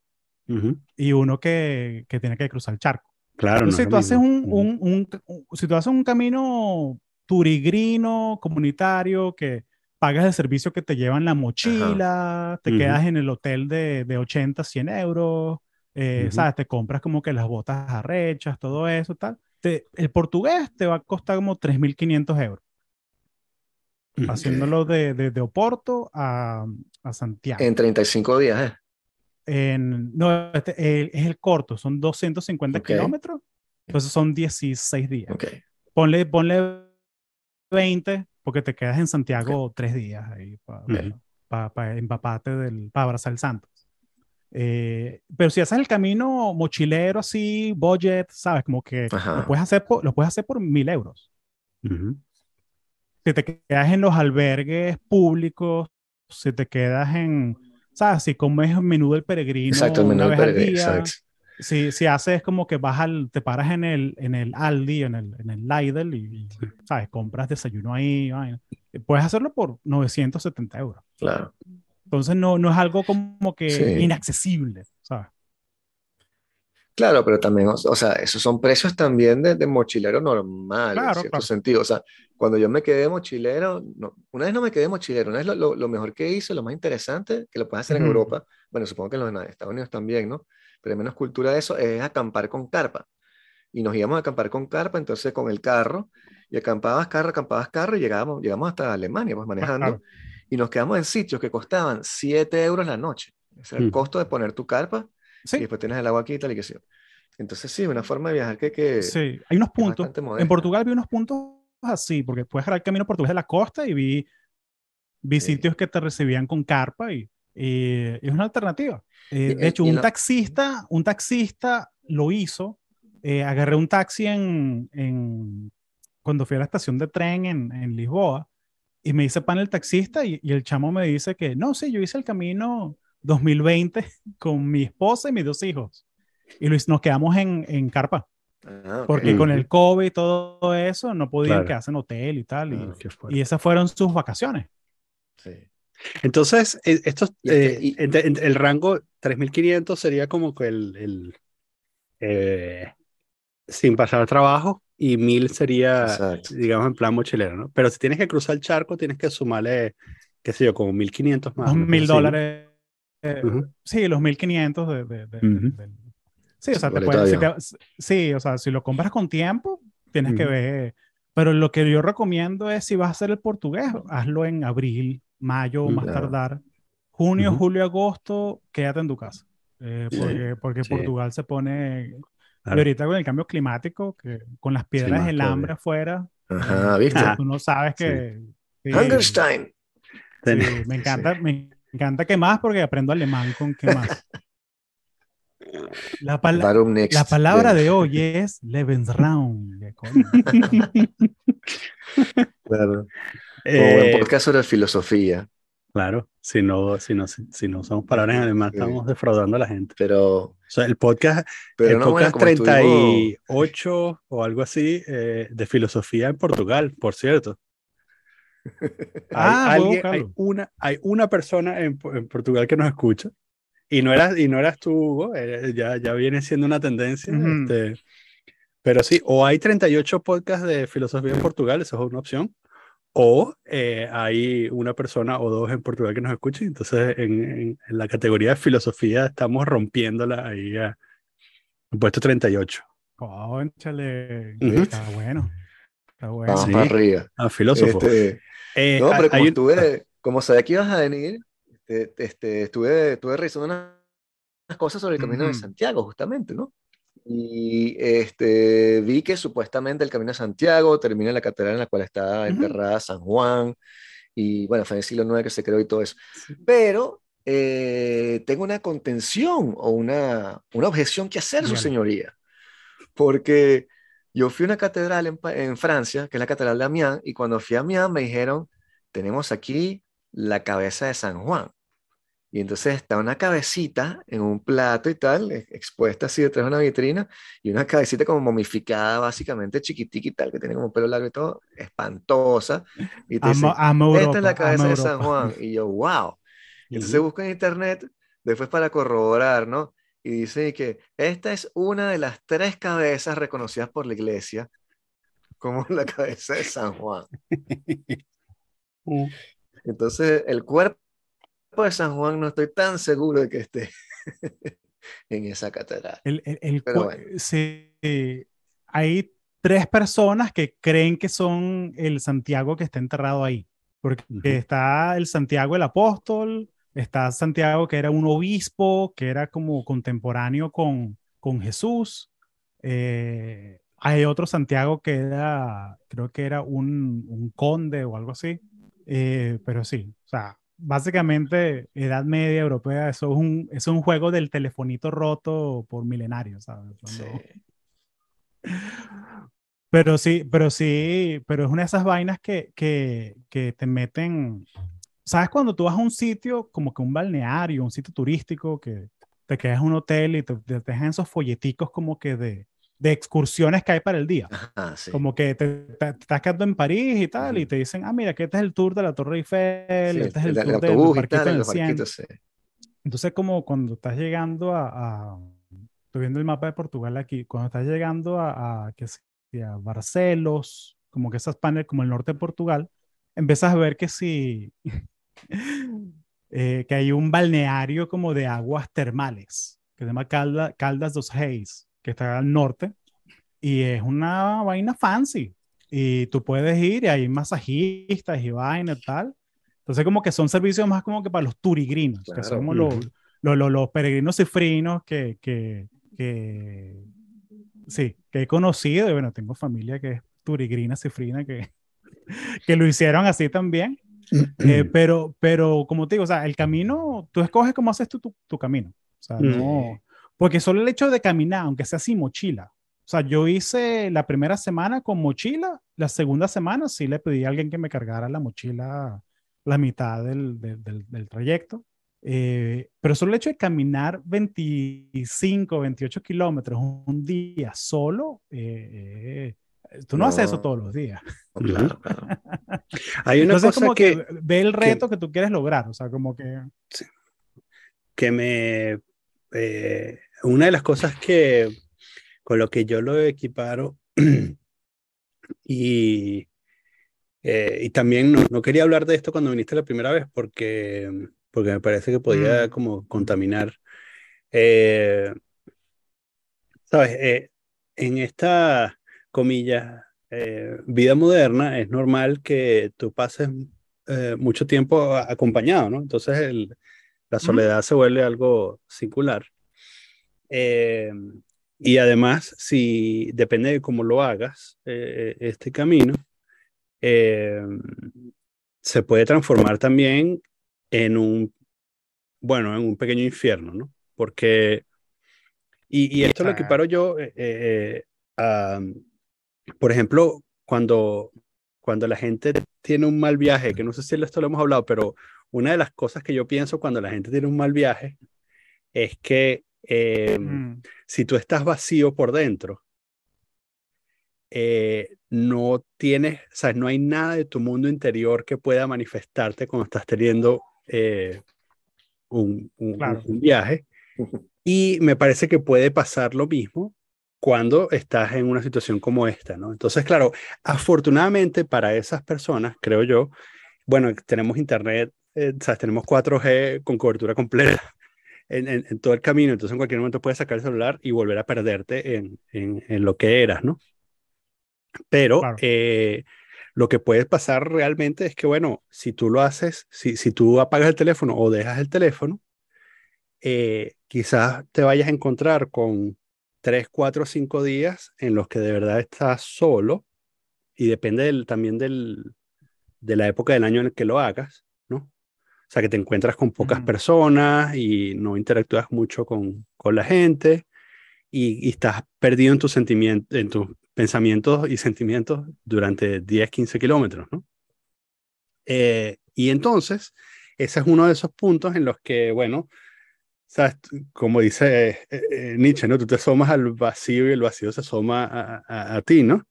Ujú. y uno que, que tiene que cruzar el charco. Claro, no si tú haces un, un, un- un- si tú haces un camino turigrino, comunitario, que pagas el servicio que te llevan la mochila, te Ujú. quedas en el hotel de, de 80, 100 euros, eh, Ujú. ¿sabes? Te compras como que las botas arrechas, todo eso, tal. Te- el portugués te va a costar como 3.500 euros, haciéndolo de, de, de Oporto a, a Santiago. En 35 días, ¿eh? En- no, este, el- es el corto, son 250 Ok. kilómetros, entonces son 16 días. Ok. Ponle, ponle 20, porque te quedas en Santiago tres días ahí para Ujú. empaparte, del, para abrazar el Santos. Eh, pero si haces el camino mochilero así, budget, ¿sabes? Como que Ajá. lo puedes, hacer por, lo puedes hacer por mil euros. Ujú. Si te quedas en los albergues públicos, si te quedas en, ¿sabes? Si comes el menú del peregrino Exacto, el menú una del vez al peregrino, día, exacto. si, si haces como que vas al, te paras en el, en el Aldi, en el, en el Lidl y, ¿sabes? Compras desayuno ahí, vaina. puedes hacerlo por 970 euros. Claro. Entonces no, no es algo como que Sí. inaccesible. Claro, pero también, o, sea, esos son precios también de, de mochilero normal, en Claro, cierto claro. sentido. O sea, cuando yo me quedé mochilero, no, una vez no me quedé mochilero, una vez lo, lo- lo mejor que hice, lo más interesante, que lo puedes hacer en. Europa, bueno, supongo que en los Estados Unidos también, ¿no? Pero hay menos cultura de eso, es acampar con carpa. Y nos íbamos a acampar con carpa, entonces con el carro, y acampabas carro, acampabas carro, y llegábamos, llegamos hasta Alemania, pues manejando, Claro. y nos quedamos en sitios que costaban 7 euros la noche. Ese era el Mm. costo de poner tu carpa y Sí, después tienes el agua aquí y tal y que sí. Entonces sí, una forma de viajar que, que sí. Hay unos puntos. En. Portugal vi unos puntos así, porque puedes agarrar el camino portugués de la costa y vi, vi Sí. sitios que te recibían con carpa y, y es una alternativa. Eh, Y- de hecho, y un la- taxista, un taxista lo hizo. Eh, agarré un taxi en, en- cuando fui a la estación de tren en, en Lisboa y me dice pan el taxista y, y el chamo me dice que no, sí, yo hice el camino 2020 con mi esposa y mis dos hijos. Y Luis, nos quedamos en, en carpa, Ah, ok. porque con el COVID y todo eso no podían Claro. quedarse en hotel y tal. Y, Ah, y esas fueron sus vacaciones. Sí. Entonces, e- estos, Y es que- eh, y- el rango 3500 sería como que el, el, eh, sin pasar trabajo y 1000 sería, Exacto. digamos, en plan mochilero, ¿no? Pero si tienes que cruzar el charco, tienes que sumarle, qué sé yo, como 1500 más. Los una cosa mil así, ¿no? dólares. Eh. Sí, los 1500 de, de, de- Ujú. del- Sí, o sea, te puedes- de si te- sí, o sea, si lo compras con tiempo, tienes que Ujú. ver. Pero lo que yo recomiendo es si vas a hacer el portugués, hazlo en abril, mayo, más Claro. tardar. Junio, julio, agosto, quédate en tu casa. Eh, Sí, porque porque sí. Portugal se pone. Y Claro. ahorita con el cambio climático, que con las piedras más del hambre afuera, Ajá, ¿viste? Ah. tú no sabes que. sí, Hungerstein. sí, me encanta, me encanta que más porque aprendo alemán con qué más. La, pala- Varum next. la palabra de hoy es Lebensraum. Claro. Eh, buen podcast sobre filosofía, claro, si no, si no, si, si no usamos palabras en alemán, Sí. estamos defraudando a la gente. pero, O sea, el podcast, pero el no, bueno, podcast estuvimos- 38 o algo así eh, de filosofía en Portugal, por cierto. Ah, hay, voy a alguien- hay buscarlo. una, hay una persona en, Po- en Portugal que nos escucha y no eras, y no eras tú, Hugo, eh, ya, ya viene siendo una tendencia. Este, pero sí, o hay 38 podcasts de filosofía en Portugal, esa es una opción, o eh, hay una persona o dos en Portugal que nos escuchen. Entonces, en, en- en la categoría de filosofía estamos rompiéndola ahí a, en puesto 38. Cónchale, Ujú. está bueno. Está bueno. Vamos Sí. para arriba. A filósofo. Este, Eh, no, pero como hay estuve, como sabía que ibas a venir, este, este, estuve, estuve revisando unas, cosas sobre el Camino de. Santiago, justamente, ¿no? Y este, vi que supuestamente el Camino de Santiago termina en la catedral en la cual está enterrada San Juan, y bueno, fue en el siglo IX que se creó y todo eso. Pero eh, tengo una contención o una, una objeción que hacer, su señoría. porque yo fui a una catedral en, en, Francia, que es la Catedral de Amiens, y cuando fui a Amiens me dijeron, tenemos aquí la cabeza de San Juan. Y entonces está una cabecita en un plato y tal, expuesta así detrás de una vitrina, y una cabecita como momificada, básicamente chiquitica y tal, que tiene como pelo largo y todo, espantosa. Y te esta es la cabeza de San Juan. Y yo, wow. Entonces busco en internet, después para corroborar, ¿no? Y dice que esta es una de las tres cabezas reconocidas por la iglesia como la cabeza de San Juan. Entonces, el cuerpo de San Juan no estoy tan seguro de que esté en esa catedral. El, hay tres personas que creen que son el Santiago que está enterrado ahí. Porque está el Santiago el apóstol, está Santiago que era un obispo, que era como contemporáneo con, con Jesús. Eh, hay otro Santiago que era, creo que era un, un conde o algo así. Eh, pero sí, o sea, básicamente, Edad Media Europea, eso es un, es un juego del telefonito roto por millenarios, ¿sabes? Sí. Pero sí, pero sí, pero es una de esas vainas que, que, que te meten. ¿Sabes cuando tú vas a un sitio como que un balneario, un sitio turístico, que te quedas en un hotel y te, te dejan esos folleticos como que de, de excursiones que hay para el día. Como que te, estás quedando en París y tal, y te dicen, ah, mira, que este es el tour de la Torre Eiffel, este es el, tour del parquito Entonces, como cuando estás llegando a, Estoy viendo el mapa de Portugal aquí, cuando estás llegando a, a, a Barcelos, como que esas paneles, como el norte de Portugal, empiezas a ver que sí... Eh, que hay un balneario como de aguas termales, que se llama Caldas dos Reis que está al norte, y es una vaina fancy. Y tú puedes ir y hay masajistas y vainas y tal. Entonces, como que son servicios más como que para los turigrinos, que son como los, los, los, peregrinos cifrinos que, que, que, sí, que he conocido. Y bueno, tengo familia que es turigrina, cifrina, que, que lo hicieron así también. Eh, pero, pero, como te digo, o sea, el camino, tú escoges cómo haces tu, tu, camino. O sea, no, porque solo el hecho de caminar, aunque sea sin mochila. O sea, yo hice la primera semana con mochila, la segunda semana sí le pedí a alguien que me cargara la mochila la mitad del, del, del, trayecto. Eh, pero solo el hecho de caminar 25, 28 kilómetros un día solo, eh, tú no, haces eso todos los días. Claro, claro. Hay una Entonces, cosa como que, ve el reto que, tú quieres lograr, o sea, como que... Que me una de las cosas que con lo que yo lo equiparo y, eh, y también no, no, quería hablar de esto cuando viniste la primera vez porque, porque me parece que podía mm. como contaminar. Eh, Sabes, eh, en esta comilla vida moderna es normal que tú pases mucho tiempo acompañado, ¿no? Entonces el, la soledad se vuelve algo singular. Eh, y además, si depende de cómo lo hagas, eh, este camino, eh, se puede transformar también en un, bueno, en un pequeño infierno, ¿no? Porque, y, y esto lo equiparo yo, por ejemplo, cuando, cuando la gente tiene un mal viaje, que no sé si esto lo hemos hablado, pero una de las cosas que yo pienso cuando la gente tiene un mal viaje es que Em, mm. Si tú estás vacío por dentro, eh, no tienes, o sea, no hay nada de tu mundo interior que pueda manifestarte cuando estás teniendo eh, un, un, viaje. Y me parece que puede pasar lo mismo cuando estás en una situación como esta, ¿no? Entonces, claro, afortunadamente para esas personas, creo yo, bueno, tenemos internet, eh, sea, tenemos 4G con cobertura completa en, todo el camino, entonces en cualquier momento puedes sacar el celular y volver a perderte en, en lo que eras, ¿no? Pero eh, lo que puede pasar realmente es que, bueno, si tú lo haces, si, si tú apagas el teléfono o dejas el teléfono, eh, quizás te vayas a encontrar con tres, cuatro, cinco días en los que de verdad estás solo y depende del, también del, de la época del año en el que lo hagas, o sea, que te encuentras con pocas personas y no interactúas mucho con, con la gente. y, estás perdido en tus sentimientos, en tus pensamientos y sentimientos durante 10, 15 kilómetros, ¿no? Eh, y entonces, ese es uno de esos puntos en los que, bueno, ¿sabes? como dice eh, eh, Nietzsche, ¿no? Tú te asomas al vacío y el vacío se asoma a, a, ti, ¿no?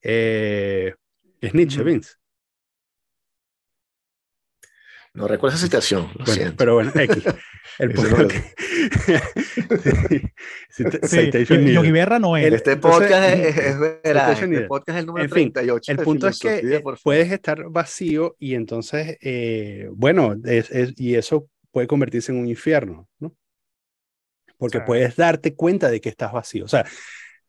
es Nietzsche, Vince. No recuerdo esa situación, lo siento. Pero bueno, X. El punto no que... sí, Guerra no es. Este podcast es, es Este podcast es el número en fin, 38. El punto es que puedes estar vacío y entonces, eh, bueno, es, es, y eso puede convertirse en un infierno, ¿no? Porque puedes darte cuenta de que estás vacío. O sea,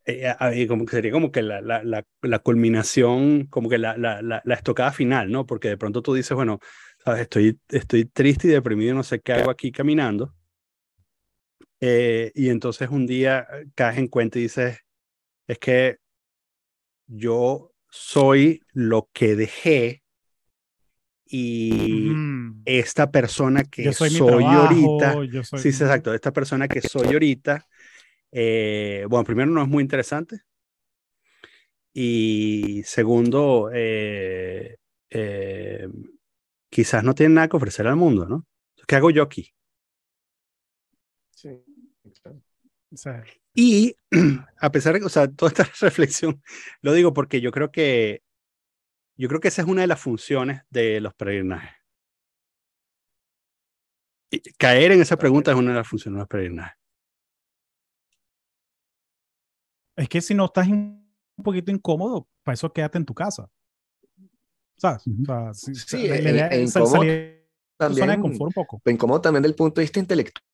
eh, como que sería como que la, la, la, la culminación, como que la, estocada final, ¿no? Porque de pronto tú dices, bueno, Estoy, estoy triste y deprimido, no sé qué hago aquí caminando. Eh, y entonces un día caes en cuenta y dices, es que yo soy lo que dejé y esta persona que soy, ahorita, sí, exacto, esta persona que soy ahorita, eh, bueno, primero no es muy interesante y segundo, eh, quizás no tiene nada que ofrecer al mundo, ¿no? ¿Qué hago yo aquí? Sí, Y a pesar de que, o sea, toda esta reflexión, lo digo porque yo creo que, yo creo que esa es una de las funciones de los peregrinajes. Y caer en esa pregunta es una de las funciones de los peregrinajes. Es que si no estás un poquito incómodo, para eso quédate en tu casa. ¿Sabes? sí, la, idea es también, de confort un poco. incómodo también del punto de vista intelectual,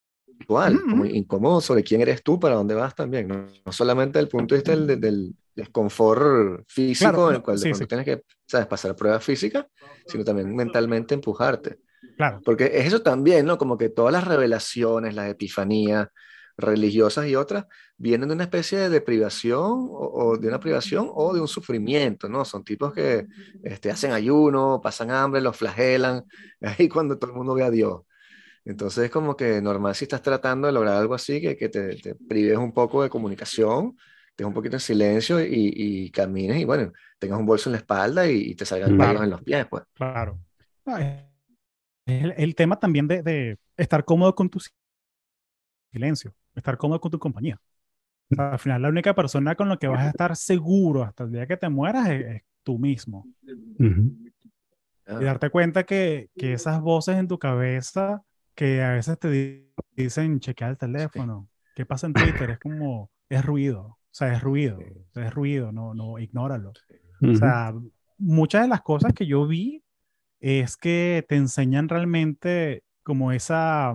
como incómodo sobre quién eres tú, para dónde vas también, no, no solamente del punto de vista del, del desconfort físico en el cual tienes que ¿sabes? pasar pruebas físicas, sino también mentalmente empujarte. Claro. Porque es eso también, ¿no? Como que todas las revelaciones, las epifanías, religiosas y otras vienen de una especie de deprivación o, de una privación o de un sufrimiento, ¿no? Son tipos que este, hacen ayuno, pasan hambre, los flagelan, ahí cuando todo el mundo ve a Dios. Entonces es como que normal si estás tratando de lograr algo así, que, que te, te prives un poco de comunicación, te un poquito en silencio y, y, camines y bueno, tengas un bolso en la espalda y, te salgan claro. en los pies, pues. Claro. el, el, tema también de, de estar cómodo con tu silencio estar cómodo con tu compañía. al final, la única persona con la que vas a estar seguro hasta el día que te mueras es, tú mismo. Y darte cuenta que, que, esas voces en tu cabeza que a veces te dicen chequear el teléfono, qué pasa en Twitter, es como, es ruido, o sea, es ruido, es ruido, no, no, ignóralo. O sea, muchas de las cosas que yo vi es que te enseñan realmente como esa,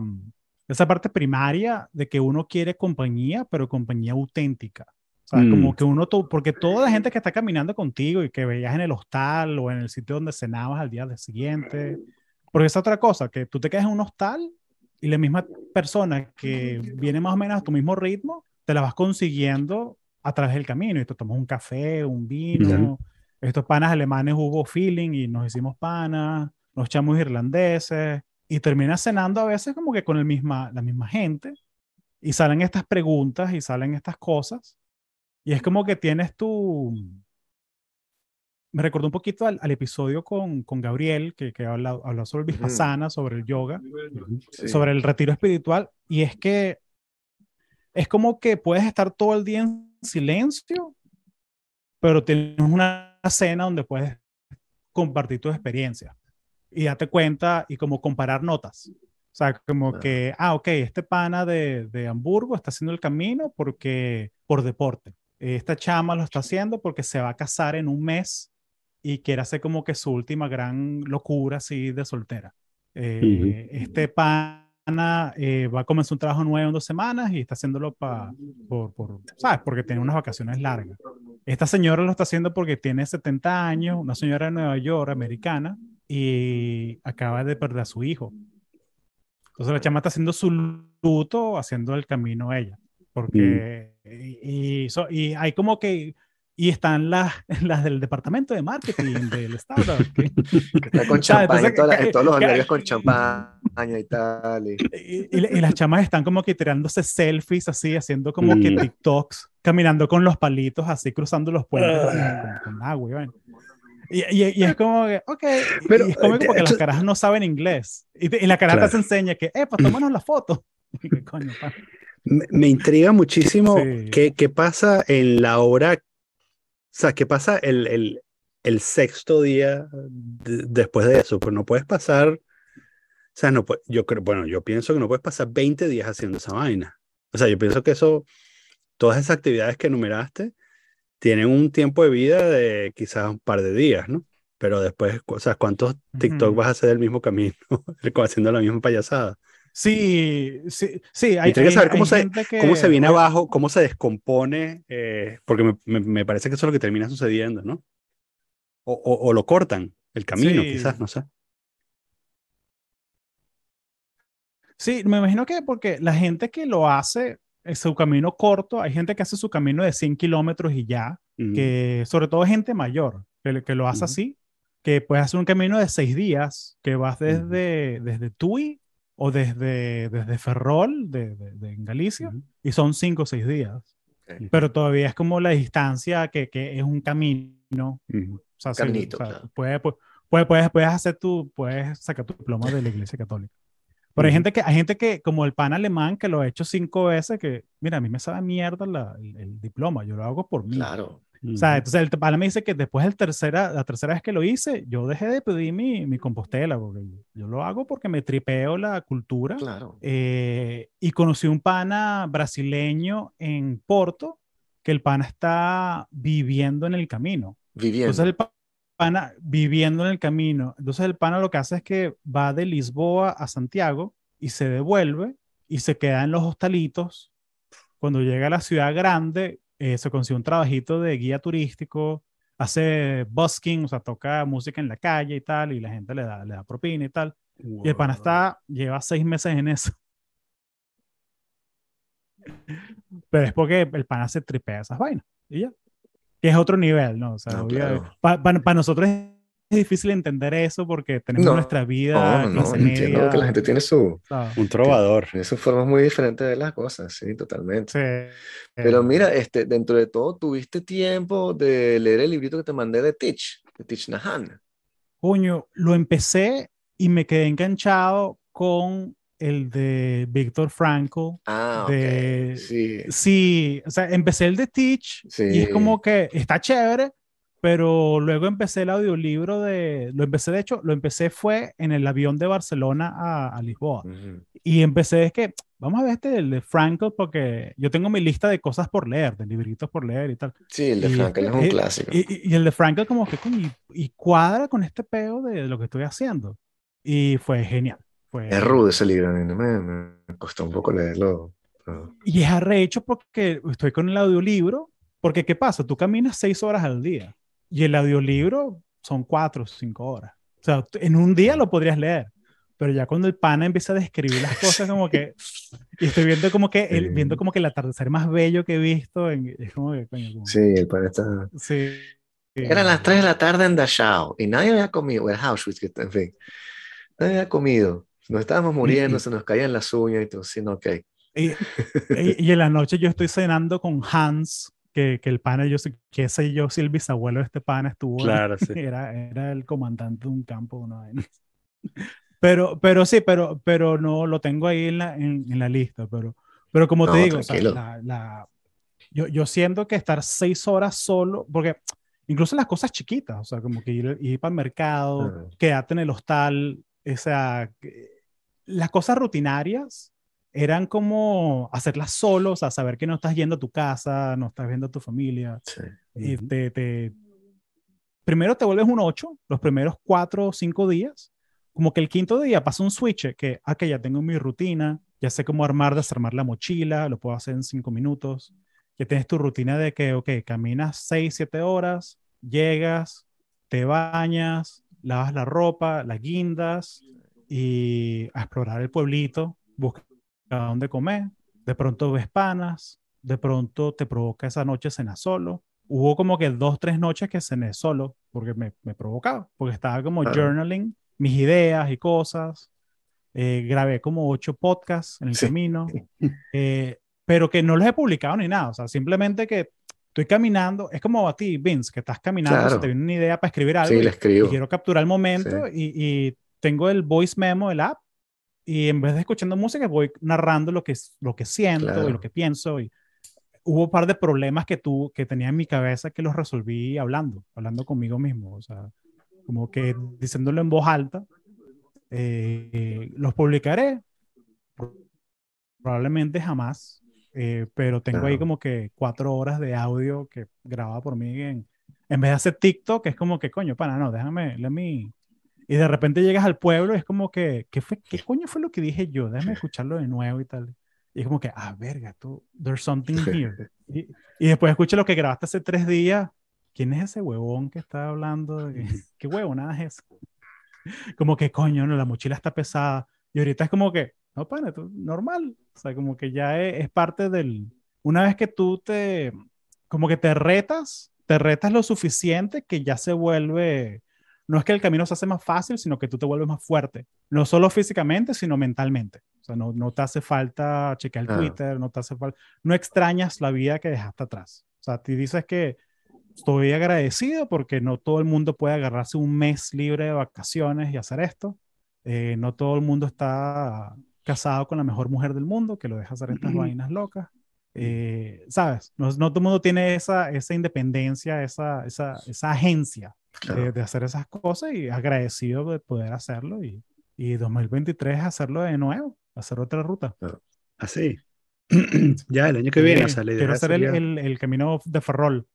esa parte primaria de que uno quiere compañía, pero compañía auténtica. O sea, como mm. que uno, porque toda la gente que está caminando contigo y que veías en el hostal o en el sitio donde cenabas al día siguiente, porque es otra cosa, que tú te quedas en un hostal y la misma persona que viene más o menos a tu mismo ritmo, te la vas consiguiendo a través del camino y te tomas un café, un vino. Estos panas alemanes hubo feeling y nos hicimos panas, los chamos irlandeses, y terminas cenando a veces como que con el misma, la misma gente y salen estas preguntas y salen estas cosas y es como que tienes tu... Me recordó un poquito al, episodio con, con, Gabriel, que, que habla, habla sobre el Vipassana, sobre el yoga, sobre el retiro espiritual, y es que es como que puedes estar todo el día en silencio, pero tienes una cena donde puedes compartir tu experiencia y date cuenta y como comparar notas. O sea, como que, ah, ok, este pana de, de, Hamburgo está haciendo el camino porque por deporte. Esta chama lo está haciendo porque se va a casar en un mes y quiere hacer como que su última gran locura así de soltera. Eh, este pana eh, va a comenzar un trabajo nuevo en dos semanas y está haciéndolo para, por, por, ¿sabes? Porque tiene unas vacaciones largas. Esta señora lo está haciendo porque tiene 70 años, una señora de Nueva York, americana, y acaba de perder a su hijo. Entonces la chama está haciendo su luto, haciendo el camino a ella. Porque, y, y, hay como que y están las, las del departamento de marketing del Estado. Que, está con champaña, todos los horarios con champaña y tal. Y, y, las chamas están como que tirándose selfies así, haciendo como que mm. TikToks, caminando con los palitos así, cruzando los puentes ah. con, agua. Y, y, es como que, ok, Pero, y es como eh, que porque las caras no saben inglés. Y, la cara se enseña que, eh, pues tómanos la foto. coño, me, me, intriga muchísimo qué, qué, pasa en la hora o sea, ¿qué pasa el, el, el sexto día después de eso? Pues no puedes pasar, o sea, no yo creo, bueno, yo pienso que no puedes pasar 20 días haciendo esa vaina. O sea, yo pienso que eso, todas esas actividades que enumeraste tienen un tiempo de vida de quizás un par de días, ¿no? Pero después, o sea, ¿cuántos TikTok vas a hacer del mismo camino, haciendo la misma payasada? Sí, sí, sí. Hay, y que saber cómo, se, cómo se viene abajo, cómo se descompone, eh, porque me, me, parece que eso es lo que termina sucediendo, ¿no? O, o, lo cortan, el camino, quizás, no sé. Sí, me imagino que porque la gente que lo hace, es su camino corto, hay gente que hace su camino de 100 kilómetros y ya, que sobre todo gente mayor, que, que lo hace así, que puede hacer un camino de seis días, que vas desde, desde Tui o desde, desde Ferrol, de, de, en Galicia, y son cinco o seis días. Pero todavía es como la distancia que, que es un camino. o sea, Caminito, puedes, puedes, puedes, hacer tu, puedes sacar tu diploma de la Iglesia Católica. Pero hay gente que, hay gente que, como el pan alemán, que lo ha hecho cinco veces, que, mira, a mí me sabe mierda la, el, el, diploma, yo lo hago por mí. Claro. O sea, entonces el pana me dice que después del tercera, la tercera vez que lo hice, yo dejé de pedir mi, mi compostela, porque yo lo hago porque me tripeo la cultura. Claro. Eh, y conocí un pana brasileño en Porto, que el pana está viviendo en el camino. Viviendo. Entonces el pana viviendo en el camino. Entonces el pana lo que hace es que va de Lisboa a Santiago y se devuelve y se queda en los hostalitos. Cuando llega a la ciudad grande, eh, se consigue un trabajito de guía turístico, hace busking, o sea, toca música en la calle y tal, y la gente le da, le da propina y tal. Y el pana está, lleva seis meses en eso. Pero es porque el pana se tripea esas vainas y ya. Que es otro nivel, ¿no? O sea, para nosotros es es difícil entender eso porque tenemos nuestra vida. No, no, entiendo que la gente tiene su. Un trovador. Tiene sus formas muy diferentes de las cosas, sí, totalmente. Pero mira, este, dentro de todo, ¿tuviste tiempo de leer el librito que te mandé de Teach, de Teach Nahan? Coño, lo empecé y me quedé enganchado con el de Víctor Frankl. Ah, de, sí. Sí, o sea, empecé el de Teach y es como que está chévere, pero luego empecé el audiolibro de, lo empecé de hecho, lo empecé fue en el avión de Barcelona a, a Lisboa. Y empecé es que, vamos a ver este, el de Frankel, porque yo tengo mi lista de cosas por leer, de libritos por leer y tal. Sí, el de Frankel es un clásico. Y, el de Frankel como que, y, y, cuadra con este peo de lo que estoy haciendo. Y fue genial. Fue, es rudo ese libro, me, me costó un poco leerlo. Y es arrecho porque estoy con el audiolibro, porque ¿qué pasa? Tú caminas seis horas al día. Y el audiolibro son cuatro o cinco horas. O sea, en un día lo podrías leer, pero ya cuando el pana empieza a describir las cosas como que y estoy viendo como que el, viendo como que el atardecer más bello que he visto en, es como que coño, sí el pana está. Sí. Eran las 3 de la tarde en Dachau y nadie había comido el Auschwitz en fin. Nadie había comido. Nos estábamos muriendo se nos caían las uñas y todo sí no ok. Y, y, en la noche yo estoy cenando con Hans que, que el pana, yo sé, qué sé yo si el bisabuelo de este pana estuvo, claro, sí. era, era el comandante de un campo. ¿no? Pero, pero sí, pero, pero no lo tengo ahí en la, en, en la lista. Pero, pero como te digo, o sea, la, la, yo, yo siento que estar seis horas solo, porque incluso las cosas chiquitas, o sea, como que ir, ir para el mercado, quedarte en el hostal, o sea, las cosas rutinarias eran como hacerlas solo, o sea, saber que no estás yendo a tu casa, no estás viendo a tu familia. Y te, te, primero te vuelves un 8, los primeros 4 o 5 días. Como que el quinto día pasa un switch que, ah, que ya tengo mi rutina, ya sé cómo armar, desarmar la mochila, lo puedo hacer en 5 minutos. Ya tienes tu rutina de que, ok, caminas 6, 7 horas, llegas, te bañas, lavas la ropa, la guindas y a explorar el pueblito, buscas a dónde comer, de pronto ves panas, de pronto te provoca esa noche cena solo, hubo como que dos, tres noches que cené solo porque me, me provocaba, porque estaba como journaling mis ideas y cosas. Eh, grabé como ocho podcasts en el camino, eh, pero que no los he publicado ni nada, o sea, simplemente que estoy caminando, es como a ti, Vince, que estás caminando, se te viene una idea para escribir algo sí, escribo. y quiero capturar el momento y, y, tengo el voice memo del app y en vez de escuchando música voy narrando lo que, lo que siento y lo que pienso y hubo un par de problemas que, tú, que tenía en mi cabeza que los resolví hablando, hablando conmigo mismo, o sea, como que diciéndolo en voz alta, eh, los publicaré, probablemente jamás, eh, pero tengo ahí como que cuatro horas de audio que grababa por mí en, en vez de hacer TikTok, es como que, coño, pana, no, déjame, let me... Y de repente llegas al pueblo y es como que, ¿qué, fue, ¿qué coño fue lo que dije yo? Déjame escucharlo de nuevo y tal. Y es como que, ah, verga, tú, there's something here. Y, y después escucha lo que grabaste hace tres días. ¿Quién es ese huevón que está hablando? ¿Qué huevonada es eso? Como que, coño, no, la mochila está pesada. Y ahorita es como que, no, pana, tú, normal. O sea, como que ya es, es parte del... Una vez que tú te, como que te retas, te retas lo suficiente que ya se vuelve no es que el camino se hace más fácil, sino que tú te vuelves más fuerte, no solo físicamente, sino mentalmente. O sea, no, no te hace falta chequear el Twitter, no te hace falta, no extrañas la vida que dejaste atrás. O sea, tú dices que estoy agradecido porque no todo el mundo puede agarrarse un mes libre de vacaciones y hacer esto. Eh, no todo el mundo está casado con la mejor mujer del mundo que lo deja hacer estas vainas locas. Eh, ¿Sabes? No, no, todo el mundo tiene esa, esa independencia, esa, esa, esa agencia de, hacer esas cosas y agradecido de poder hacerlo y, y 2023 hacerlo de nuevo, hacer otra ruta. Así. ya, el año que viene sale. Quiero hacer el, el, el, camino de Ferrol.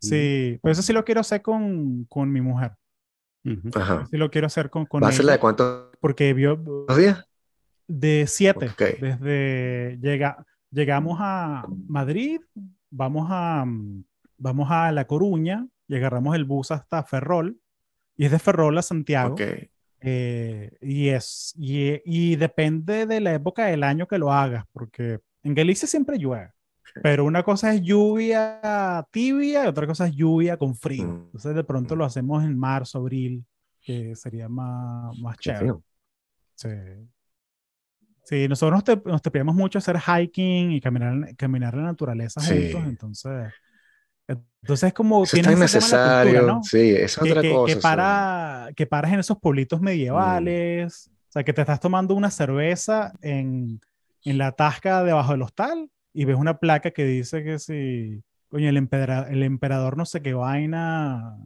Sí, pues eso sí lo quiero hacer con, con mi mujer. Ajá. Sí lo quiero hacer con, con ¿Va a ser de cuánto? Porque vio... ¿Dos días? De siete. Desde llega, llegamos a Madrid, vamos a, vamos a La Coruña, y agarramos el bus hasta Ferrol, y es de Ferrol a Santiago. Eh, y, es, y, y, depende de la época del año que lo hagas, porque en Galicia siempre llueve, pero una cosa es lluvia tibia y otra cosa es lluvia con frío. Mm. Entonces de pronto lo hacemos en marzo, abril, que sería más, más chévere. Sí. Sí, nosotros nos, te, nos tepeamos mucho hacer hiking y caminar, caminar la naturaleza juntos, entonces entonces es como... Eso es necesario, ¿no? sí, es otra que, cosa. Que, para, que paras en esos pueblitos medievales, o sea, que te estás tomando una cerveza en, en la tasca debajo del hostal y ves una placa que dice que si, coño, el, emperador, el emperador no sé qué vaina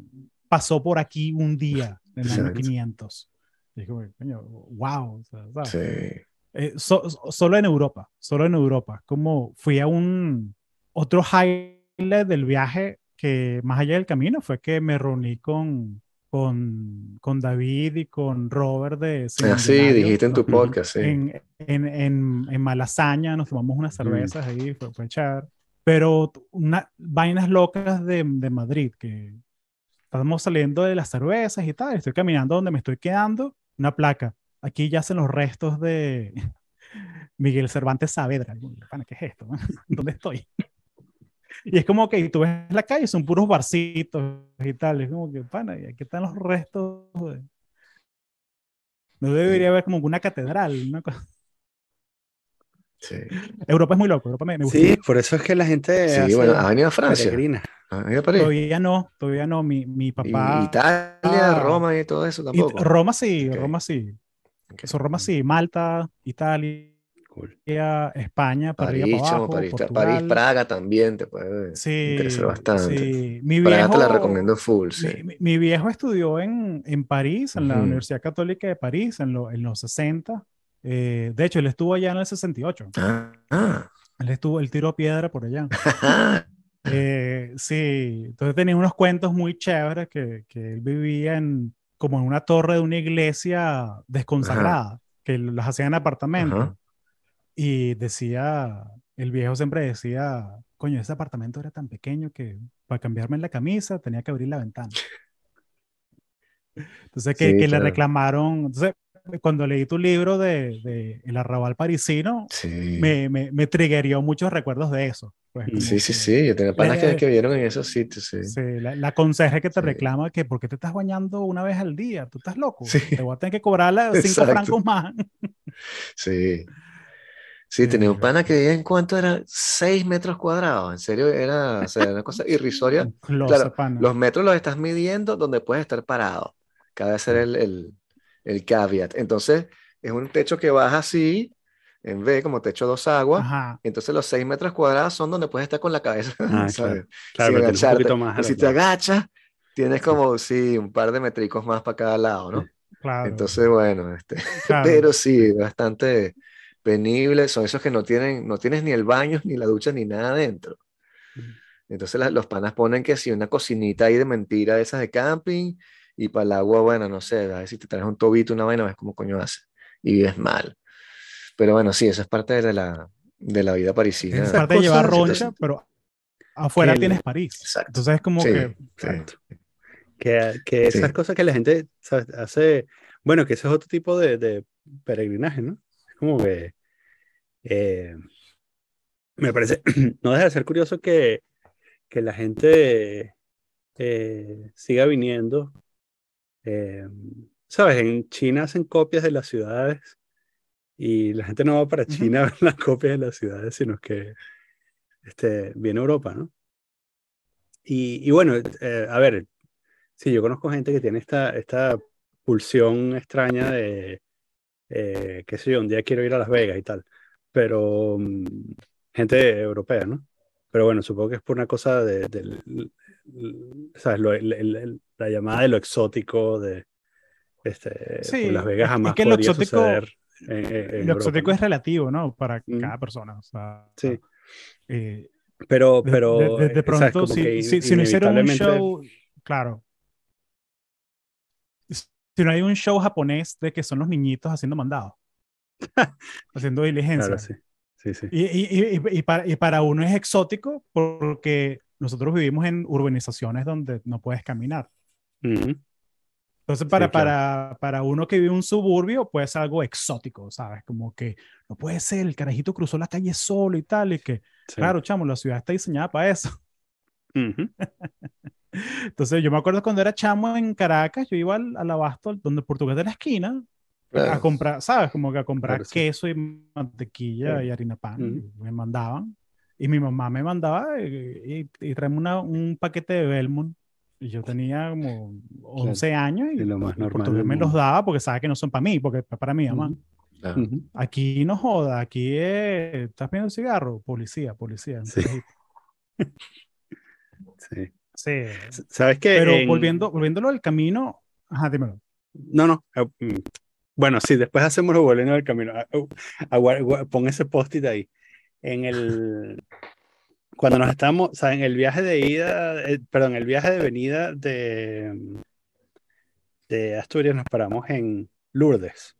pasó por aquí un día en el año 500. Y coño, wow. O sea, sí. Eh, so, solo en Europa, solo en Europa. Como fui a un otro high del viaje que más allá del camino fue que me reuní con, con, con David y con Robert de... Ah, sí, dijiste en tu podcast, sí. En, en, en, en, Malasaña nos tomamos unas cervezas ahí, fue, fue chévere. Pero una, vainas locas de, de Madrid, que estamos saliendo de las cervezas y tal, estoy caminando donde me estoy quedando, una placa. Aquí ya hacen los restos de Miguel Cervantes Saavedra. ¿Qué es esto? ¿Dónde estoy? Y es como que tú ves la calle, son puros barcitos y tal. Es como que, pana, y aquí están los restos. No debería haber como una catedral, una cosa. Sí. Europa es muy loco. Europa me, me sí, por eso es que la gente. Sí, bueno, ha venido a Francia. ¿Ha venido a París? Todavía no, todavía no. Mi, mi papá. ¿Y Italia, Roma y todo eso tampoco. Roma sí, okay. Roma sí. Okay. Eso, Roma sí. Malta, Italia. España, para París, arriba, para abajo, París. París, Praga también te puede sí, interesar bastante. Sí. Mi Praga viejo, te la recomiendo full, sí. Mi, mi viejo estudió en, en París, en uh -huh. la Universidad Católica de París, en, lo, en los 60. Eh, de hecho, él estuvo allá en el 68. Ah, ah. Él estuvo, él tiró piedra por allá. eh, sí, entonces tenía unos cuentos muy chéveres que, que él vivía en, como en una torre de una iglesia desconsagrada, Ajá. que las hacían en apartamentos. Y decía, el viejo siempre decía, coño, ese apartamento era tan pequeño que para cambiarme la camisa tenía que abrir la ventana. Entonces, que, sí, que claro. le reclamaron. Entonces, cuando leí tu libro de, de El arrabal parisino, sí. me, me, me triggerió muchos recuerdos de eso. Pues, Mm. Sí, sí, que- sí, yo tenía panas que, que vieron en esos sitios, sí. Sí, la, la conserje que te Sí. reclama que ¿por qué te estás bañando una vez al día? ¿Tú estás loco? Sí. Te voy a tener que cobrar las cinco Exacto. francos más. Sí. Sí, tenía un pana que vivía en cuánto era 6 metros cuadrados. En serio, era, o sea, una cosa irrisoria. Claro, los metros los estás midiendo donde puedes estar parado. Cabe ser el, el, el caveat. Entonces, es un techo que baja así, en V, como techo dos aguas. Ajá. Entonces, los 6 metros cuadrados son donde puedes estar con la cabeza, Ah, ¿sabes? claro. Claro, un poquito más. si te agachas, tienes como, sí, un par de metricos más para cada lado, ¿no? Claro. Entonces, bueno, este, claro. pero sí, bastante penible. Son esos que no tienen, no tienes ni el baño, ni la ducha, ni nada adentro. Entonces la- los panas ponen que si una cocinita ahí de mentira de esas de camping y para el agua, bueno, no sé, a ver si te traes un tobito, una vaina, ves cómo coño hace y vives mal. Pero bueno, sí, eso es parte de la, de la vida parisina. Esas Aparte de llevar roncha, pero afuera que- tienes París. Exacto. Entonces es como Sí, que. Exacto. Que, que esas Sí. cosas que la gente ¿sabes? hace, bueno, que ese es otro tipo de, de peregrinaje, ¿no? Es como que eh, me parece, no deja de ser curioso que, que la gente eh, siga viniendo. eh, ¿sabes? En China hacen copias de las ciudades y la gente no va para. China a ver las copias de las ciudades, sino que este, viene a Europa, ¿no? Y, y bueno, eh, a ver, sí, yo conozco gente que tiene esta, esta pulsión extraña de, qué sé yo, un día quiero ir a Las Vegas y tal, pero mm, gente europea, ¿no? Pero bueno, supongo que es por una cosa de, del- l- ¿sabes? Lo- el- el- la llamada de lo exótico, de, este, Sí, por Las Vegas es- es jamás que lo podría exótico- suceder en, en- lo Europa, exótico ¿no? es relativo, ¿no? Para Mm. cada persona. O sea, Sí. eh, Pero, de, pero, de- de- de eh, pronto, si, si, si no hicieron un show, claro. Si no hay un show japonés de que son los niñitos haciendo mandados, haciendo diligencia. Claro, sí. Sí, sí. Y, y, y, para, y para uno es exótico porque nosotros vivimos en urbanizaciones donde no puedes caminar. Ujú. Entonces, para, Sí, claro. para, para uno que vive en un suburbio puede ser algo exótico, ¿sabes? Como que no puede ser, el carajito cruzó la calle solo y tal, y que, claro, chamo, la ciudad está diseñada para eso. Ujú. Entonces, yo me acuerdo cuando era chamo en Caracas, yo iba al, al abasto, donde el portugués de la esquina, a Claro. comprar, ¿sabes? Como que a comprar Claro, sí. queso y mantequilla Sí. y harina pan. Y Me mandaban. Y mi mamá me mandaba y, y, y tráeme una- un paquete de Belmont. Y yo tenía como 11 años y, Y lo más normal me los daba porque sabe que no son para mí, porque es para mi mamá. Claro. Ujú. Aquí no joda, aquí es, ¿estás viendo el cigarro? Policía, policía. Sí. Sí. Sí. ¿Sabes qué? Pero En- volviendo, volviéndolo al camino, ajá, dímelo. No, no. Bueno, sí, después hacemos lo volviendo del camino. Ah, uh, Pon ese post-it ahí. En el. Cuando nos estamos, o sea, en el viaje de ida, eh, perdón, el viaje de venida de, de Asturias nos paramos en Lourdes.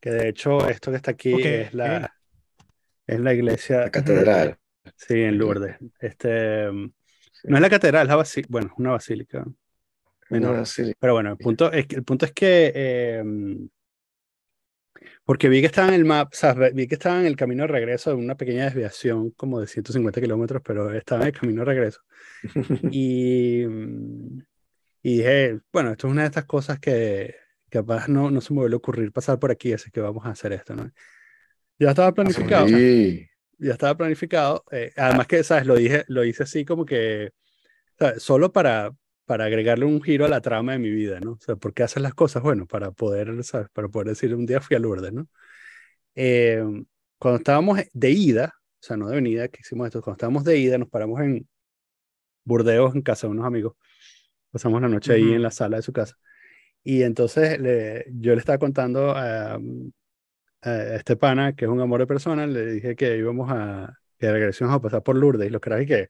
Que de hecho, esto que está aquí Ok, es la, es la iglesia. La catedral. Sí, en Lourdes. Este, no es la catedral, es la basílica. Bueno, es una basílica. menor. No, sí. Pero bueno, el punto es que, el punto es que eh, porque vi que estaba en el map, o sea, vi que estaba en el camino de regreso de una pequeña desviación como de 150 kilómetros, pero estaba en el camino de regreso. Y, mm, y dije, bueno, esto es una de estas cosas que capaz no, no se me vuelve a ocurrir pasar por aquí, así que vamos a hacer esto, ¿no? Ya estaba planificado Sí. ya estaba planificado. eh, además que, ¿sabes? Lo dije, lo hice así como que, ¿sabes? Solo para, para agregarle un giro a la trama de mi vida, ¿no? O sea, ¿por qué haces las cosas? Bueno, para poder, ¿sabes? Para poder decir, un día fui a Lourdes, ¿no? Eh, cuando estábamos de ida, o sea, no de venida, que hicimos esto, cuando estábamos de ida, nos paramos en Burdeos, en casa de unos amigos. Pasamos la noche ahí Ujú. en la sala de su casa. Y entonces le- yo le estaba contando a, a este pana, que es un amor de persona, le dije que íbamos a, que regresamos a pasar por Lourdes. Y los caras, que,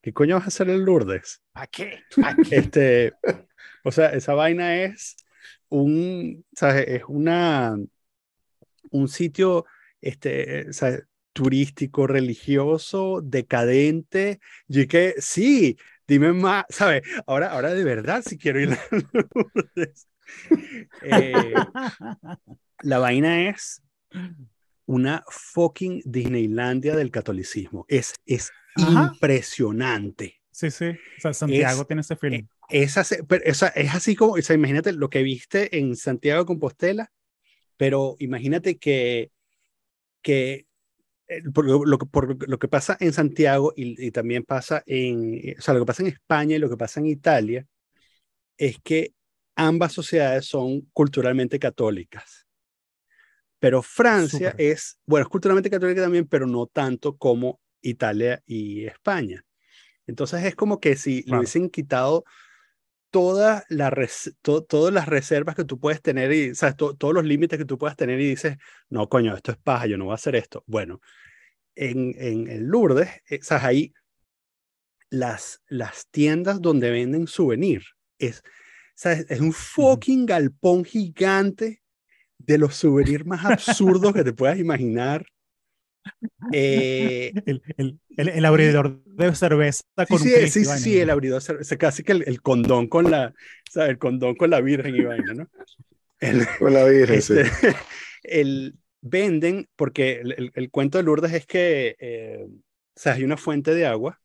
¿qué coño vas a hacer en Lourdes? ¿A qué? Este, o sea, esa vaina es un, ¿sabes? Es una, un sitio, este, ¿sabes? turístico, religioso, decadente. Y que, sí, dime más, ¿sabes? Ahora, ahora de verdad, si quiero ir a Lourdes. Eh, la vaina es una fucking Disneylandia del catolicismo. Es, es Ajá. impresionante. Sí, sí. O sea, Santiago Es- tiene ese feeling. Es así, es como, o sea, imagínate lo que viste en Santiago de Compostela, pero imagínate que, que eh, por lo, que- por lo que pasa en Santiago y, y también pasa en, o sea, lo que pasa en España y lo que pasa en Italia, es que ambas sociedades son culturalmente católicas. Pero Francia es, bueno, es culturalmente católica también, pero no tanto como Italia y España. Entonces es como que si le Claro. hubiesen quitado todas las res- to- todas las reservas que tú puedes tener y ¿sabes? To- todos los límites que tú puedas tener y dices, no, coño, esto es paja, yo no voy a hacer esto. Bueno, en, en, en Lourdes, eh, ¿sabes? ahí las, las tiendas donde venden souvenir es, ¿sabes? es un fucking galpón gigante de los souvenirs más absurdos que te puedas imaginar. Eh, El, el, el, el abridor de cerveza Sí, con sí, un Cristo sí, sí, sí, el abridor, cer- o sea, casi que el, el condón con la, ¿sabes? El condón con la virgen y vaina, ¿no? El, Con la Virgen, sí. este, el venden, porque el, el- el cuento de Lourdes es que, eh, o sea, hay una fuente de agua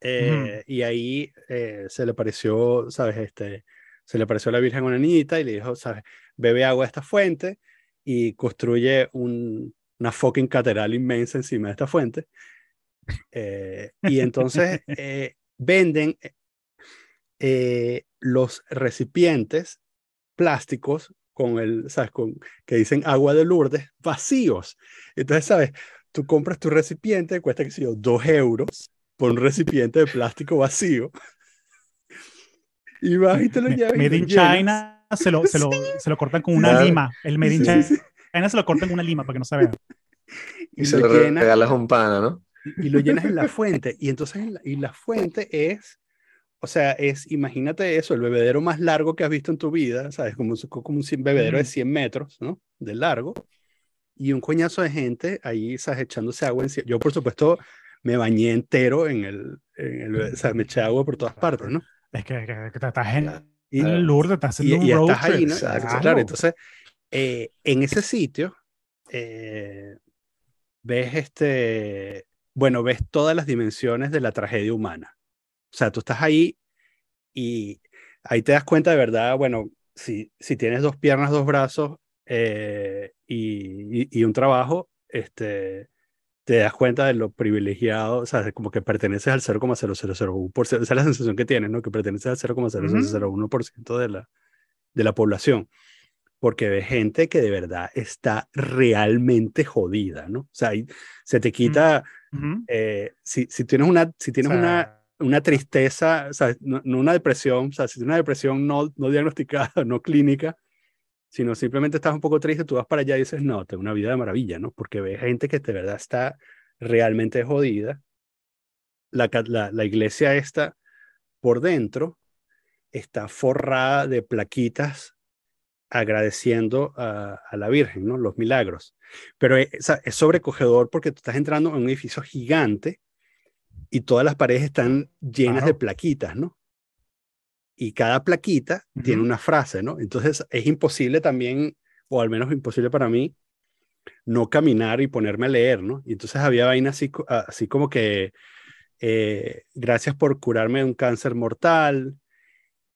eh, y ahí eh, se le pareció, ¿sabes? Este, se le pareció a la Virgen una niñita y le dijo, ¿sabes? Bebe agua de esta fuente y construye un, una fucking catedral inmensa encima de esta fuente. Eh, y entonces eh, venden eh, los recipientes plásticos con el, ¿sabes? Con, que dicen agua de Lourdes vacíos. Entonces, ¿sabes? Tú compras tu recipiente, cuesta, que sé yo, dos euros por un recipiente de plástico vacío. Y vas y te lo llevas. Made in. China se lo, se lo, se lo cortan con una lima. El Made in Sí, China sí, sí. se lo cortan con una lima para que no se vea. Y, Y se lo lo llenas, regalas a un pana, ¿no? y lo llenas en la fuente. Y entonces, en la, y la fuente es, o sea, es, imagínate eso, el bebedero más largo que has visto en tu vida, ¿sabes? Como, un- como un bebedero de Ujú. 100 metros, ¿no? De largo. Y un coñazo de gente ahí, ¿sabes? Echándose agua encima. Yo, por supuesto, me bañé entero en el, en el, o sea, me eché agua por todas partes, ¿no? Es que, que- que estás en, Y, en Lourdes, estás y, haciendo y un road estás ahí, trip. ¿no? Exacto. Claro, entonces, eh, en ese sitio, eh, ves este, bueno, ves todas las dimensiones de la tragedia humana. O sea, tú estás ahí y ahí te das cuenta de verdad, bueno, si, si tienes dos piernas, dos brazos eh, y, un trabajo, este, te das cuenta de lo privilegiado, o sea, como que perteneces al 0,0001%, esa es la sensación que tienes, ¿no? Que perteneces al 0,0001% de la, de la población, porque ves gente que de verdad está realmente jodida, ¿no? O sea, se te quita, Ujú. eh, si, si tienes una, si tienes O sea, una, una tristeza, o sea, no, no una depresión, o sea, si tienes una depresión no, no diagnosticada, no clínica, sino simplemente estás un poco triste, tú vas para allá y dices, no, tengo una vida de maravilla, ¿no? Porque ves gente que de verdad está realmente jodida. La, la, la iglesia esta por dentro está forrada de plaquitas agradeciendo a, a la Virgen, ¿no? Los milagros. Pero es, sea, es sobrecogedor porque tú estás entrando en un edificio gigante y todas las paredes están llenas de plaquitas, ¿no? Y cada plaquita tiene una frase, ¿no? Entonces es imposible también, o al menos imposible para mí, no caminar y ponerme a leer, ¿no? Y entonces había vainas así, así como que, eh, gracias por curarme de un cáncer mortal,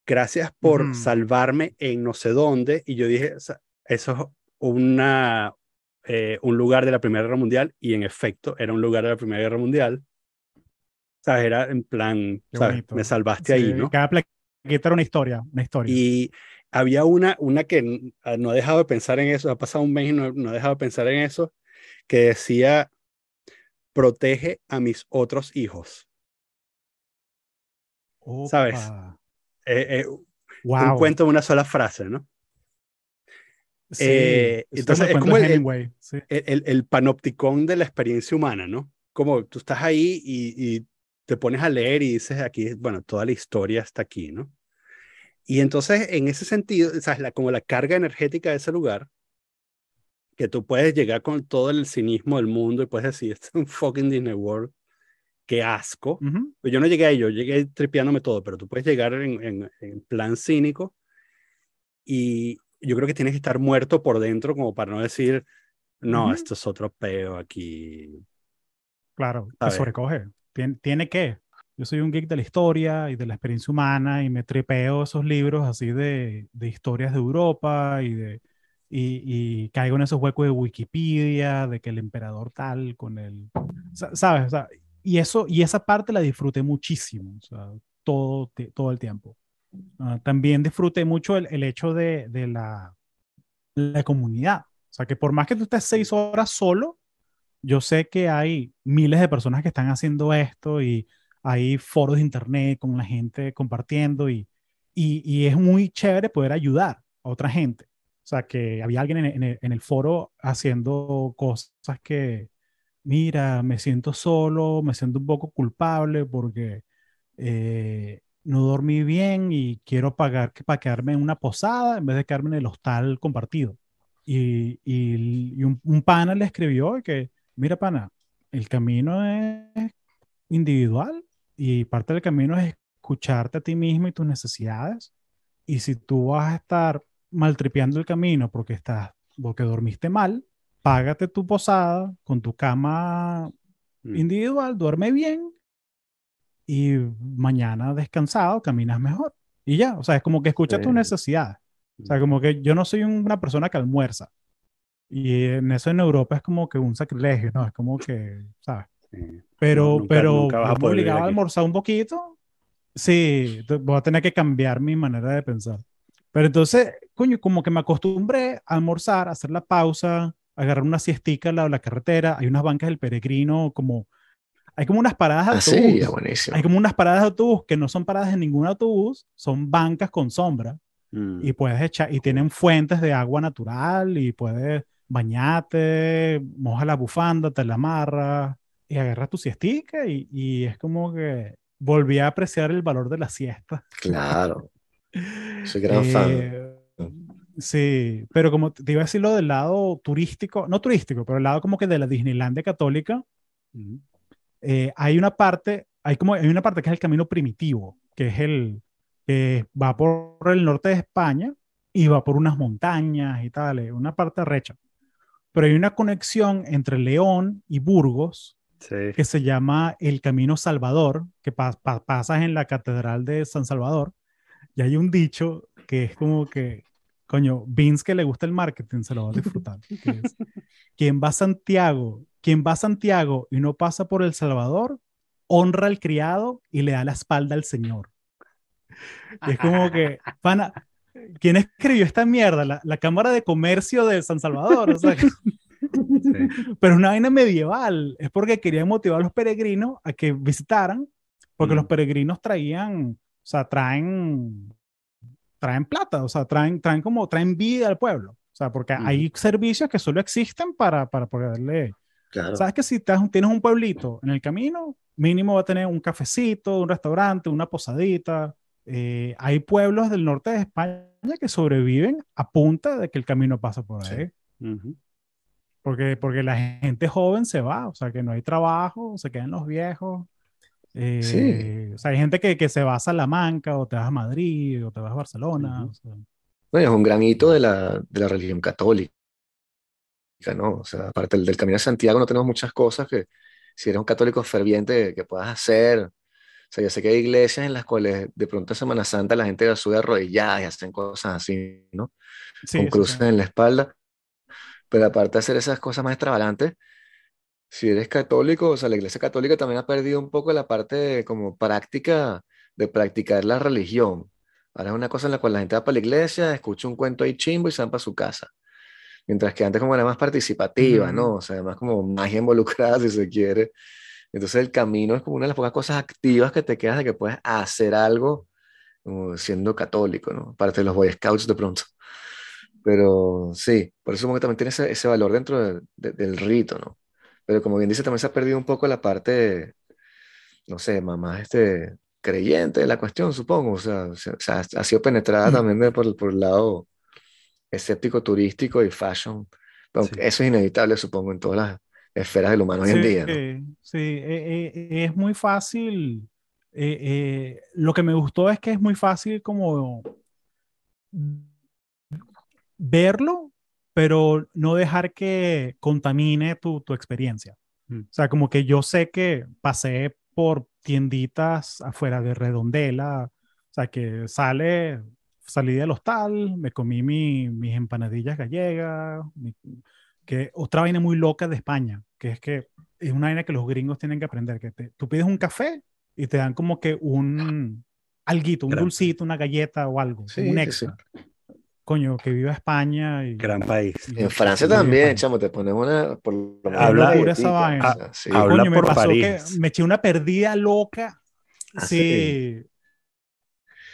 gracias por salvarme en no sé dónde. Y yo dije, eso es una, eh, un lugar de la Primera Guerra Mundial, y en efecto era un lugar de la Primera Guerra Mundial. ¿Sabes? Era en plan, ¿sabes? Me salvaste ahí, Sí, ¿no? Cada plaqueta era una historia, una historia. Y había una, una que ah, no ha dejado de pensar en eso, ha pasado un mes y no, no ha dejado de pensar en eso, que decía, protege a mis otros hijos. ¿sabes? Eh, eh, Un Wow. cuento de una sola frase, ¿no? Sí, eh, entonces es como el- Hemingway, sí. El, el, el panopticón de la experiencia humana, ¿no? Como tú estás ahí y, y te pones a leer y dices aquí, bueno, toda la historia está aquí, ¿no? Y entonces, en ese sentido, ¿sabes? La, como la carga energética de ese lugar, que tú puedes llegar con todo el cinismo del mundo y puedes decir, esto es un fucking Disney World, qué asco. Ujú. Pues yo no llegué ahí, yo llegué tripeándome todo, pero tú puedes llegar en, en, en plan cínico y yo creo que tienes que estar muerto por dentro como para no decir, no, esto es otro peo aquí. Claro, te sobrecoge. Tiene, tiene que. Yo soy un geek de la historia y de la experiencia humana y me tripeo esos libros así de, de historias de Europa y de y, caigo en esos huecos de Wikipedia, de que el emperador tal con el, ¿sabes? Y eso y esa parte la disfruté muchísimo, o sea, todo, todo el tiempo. Ah, también disfruté mucho el, el hecho de, de la, la comunidad. O sea, que por más que tú estés seis horas solo, yo sé que hay miles de personas que están haciendo esto y hay foros de internet con la gente compartiendo y, y, y es muy chévere poder ayudar a otra gente. O sea, que había alguien en, en, el, foro haciendo cosas que, mira, me siento solo, me siento un poco culpable porque eh, no dormí bien y quiero pagar para quedarme en una posada en vez de quedarme en el hostal compartido. Y, y, un, un, pana le escribió que, mira, pana, el camino es individual y parte del camino es escucharte a ti mismo y tus necesidades. Y si tú vas a estar maltripeando el camino porque estás, porque dormiste mal, págate tu posada con tu cama mm. individual, duerme bien y mañana descansado caminas mejor. Y ya, o sea, es como que escucha tus necesidades. O sea, como que yo no soy una persona que almuerza. Y en eso en Europa es como que un sacrilegio, ¿no? Es como que, ¿sabes? Pero, pero nunca vas a obligado a almorzar un poquito. Sí, voy a tener que cambiar mi manera de pensar. Pero entonces, coño, como que me acostumbré a almorzar, a hacer la pausa, agarrar una siestica al lado de la carretera. Hay unas bancas del peregrino, como. Hay como unas paradas de ah, autobús. Sí, buenísimo. Hay como unas paradas de autobús que no son paradas en ningún autobús, son bancas con sombra. Mm. Y puedes echar, y tienen fuentes de agua natural, y puedes bañarte, moja la bufanda, te la amarras, y agarras tu siestica, y, y es como que volví a apreciar el valor de la siesta. Claro. Soy gran fan. Eh, sí, pero como te iba a decir lo del lado turístico, no turístico, pero el lado como que de la Disneylandia católica, eh, hay una parte, hay como, hay una parte que es el camino primitivo, que es el que va por el norte de España y va por unas montañas y tal, una parte recha. Pero hay una conexión entre León y Burgos que se llama el Camino Salvador, que pasas en la Catedral de San Salvador y hay un dicho que es como que, coño, Vince que le gusta el marketing se lo va a disfrutar. es, quien va a Santiago, quien va a Santiago y no pasa por El Salvador, honra al criado y le da la espalda al Señor. Y es como que, pana, ¿quién escribió esta mierda? La, la Cámara de Comercio de San Salvador. O sea, Pero una vaina medieval. Es porque querían motivar a los peregrinos a que visitaran, porque los mm. peregrinos traían o sea, traen, traen plata, o sea, traen, traen como, traen vida al pueblo. O sea, porque hay servicios que solo existen para, para poderle... Claro. Sabes que si tienes un pueblito en el camino, mínimo va a tener un cafecito, un restaurante, una posadita. Eh, hay pueblos del norte de España que sobreviven a punta de que el camino pasa por ahí. porque, porque la gente joven se va, o sea, que no hay trabajo, se quedan los viejos sí. Eh, o sea, hay gente que, que, se va a Salamanca o te vas a Madrid o te vas a Barcelona. bueno, es un gran hito de la, de la religión católica, ¿no? O sea, aparte del, del, Camino de Santiago no tenemos muchas cosas que si eres un católico ferviente que puedas hacer. O sea, yo sé que hay iglesias en las cuales de pronto en Semana Santa la gente sube arrodillada y hacen cosas así, ¿no? Con cruces en la espalda. Pero aparte de hacer esas cosas más extravagantes, si eres católico, o sea, la iglesia católica también ha perdido un poco la parte como práctica de practicar la religión. Ahora es una cosa en la cual la gente va para la iglesia, escucha un cuento ahí chimbo y se van para su casa. Mientras que antes como era más participativa, ¿no? O sea, más como magia involucrada, si se quiere. Entonces el camino es como una de las pocas cosas activas que te quedas de que puedes hacer algo como siendo católico, ¿no? Aparte de los Boy Scouts de pronto. Pero sí, por eso como que también tiene ese, ese valor dentro del rito, ¿no? Pero como bien dice, también se ha perdido un poco la parte, no sé, más este, creyente de la cuestión, supongo. O sea, ha sido penetrada también por, por el lado escéptico turístico y fashion. Eso es inevitable, supongo, en todas las esferas del humano hoy en día. Sí, eh, eh, es muy fácil. Eh, lo que me gustó es que es muy fácil como verlo pero no dejar que contamine tu, tu experiencia. Mm. O sea, como que yo sé que pasé por tienditas afuera de Redondela, o sea, que sale, salí del hostal, me comí mi- mis empanadillas gallegas, mi- que otra vaina muy loca de España, que es que es una vaina que los gringos tienen que aprender, que te- tú pides un café y te dan como que un alguito, un Gran- dulcito, una galleta o algo, Sí, un sí, extra. Coño, que viva España y... Gran país. y- En Francia también, chamo, te ponen una. Por lo menos Habla- locura esa vaina. sí. Habla Coño, me por pasó París. que me eché una perdida loca. Ah, sí.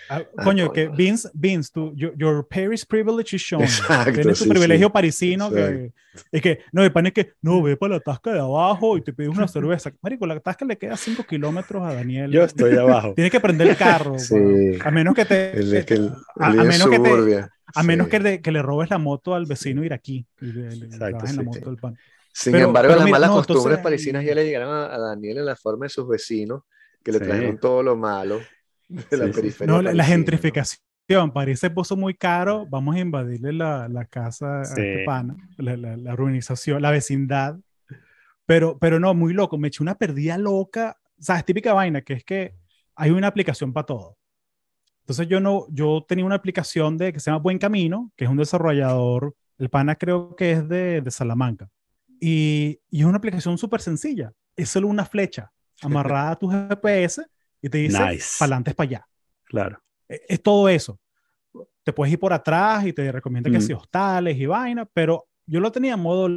Ah, Ah, coño, que. Vince, Vince, tu, your, your Paris privilege is shown. Exacto, Tienes tu sí, privilegio sí. parisino que es que, no, el pan es que, no, ve para la tasca de abajo y te pides una cerveza. Marico, la tasca le queda 5 kilómetros a Daniel. Yo estoy abajo. Tienes que prender el carro. Sí. A menos que te, El, a, el a en menos que te, a menos Sí. que, le, que le robes la moto al vecino iraquí. Y le, le Exacto, bajes la sí, moto sí. del pan. Sin Pero- embargo, pero las malas no, costumbres entonces- parisinas ya le llegaron a, a Daniel en la forma de sus vecinos, que le Sí. trajeron todo lo malo de la periferia. No, la, la gentrificación. París se puso muy caro. Vamos a invadirle la, la casa a este pana, la, la, la urbanización, la vecindad. Pero, pero no, muy loco. Me eché una perdida loca. O sea, es típica vaina, que es que hay una aplicación para todo. Entonces yo no, yo tenía una aplicación de que se llama Buen Camino, que es un desarrollador, el pana creo que es de, de Salamanca. Y, y es una aplicación súper sencilla. Es solo una flecha amarrada a tu GPS y te dice, Nice. para adelante es para allá. Claro. Es, es todo eso. Te puedes ir por atrás y te recomienda que Mm. si hostales y vaina, pero yo lo tenía en modo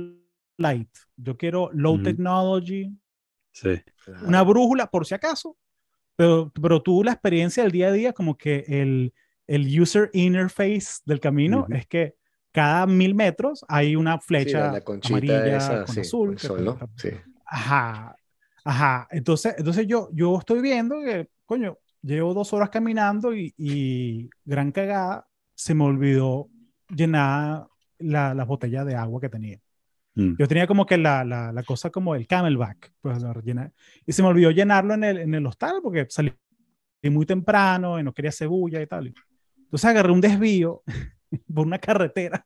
light. Yo quiero low Ujú. technology, Sí. Una brújula por si acaso, pero, pero tú la experiencia del día a día, como que el, el user interface del camino es que cada mil metros hay una Sí, flecha la, la conchita amarilla esa, con sí, azul. con sol, ¿no? Sí. Ajá, ajá. Entonces, entonces yo, yo estoy viendo que, coño, llevo dos horas caminando y, y gran cagada, se me olvidó llenar la, las botellas de agua que tenía. Mm. Yo tenía como que la, la, la cosa como el camelback, pues rellené. Y se me olvidó llenarlo en el, en el hostal porque salí muy temprano y no quería cebulla y tal. Entonces agarré un desvío por una carretera,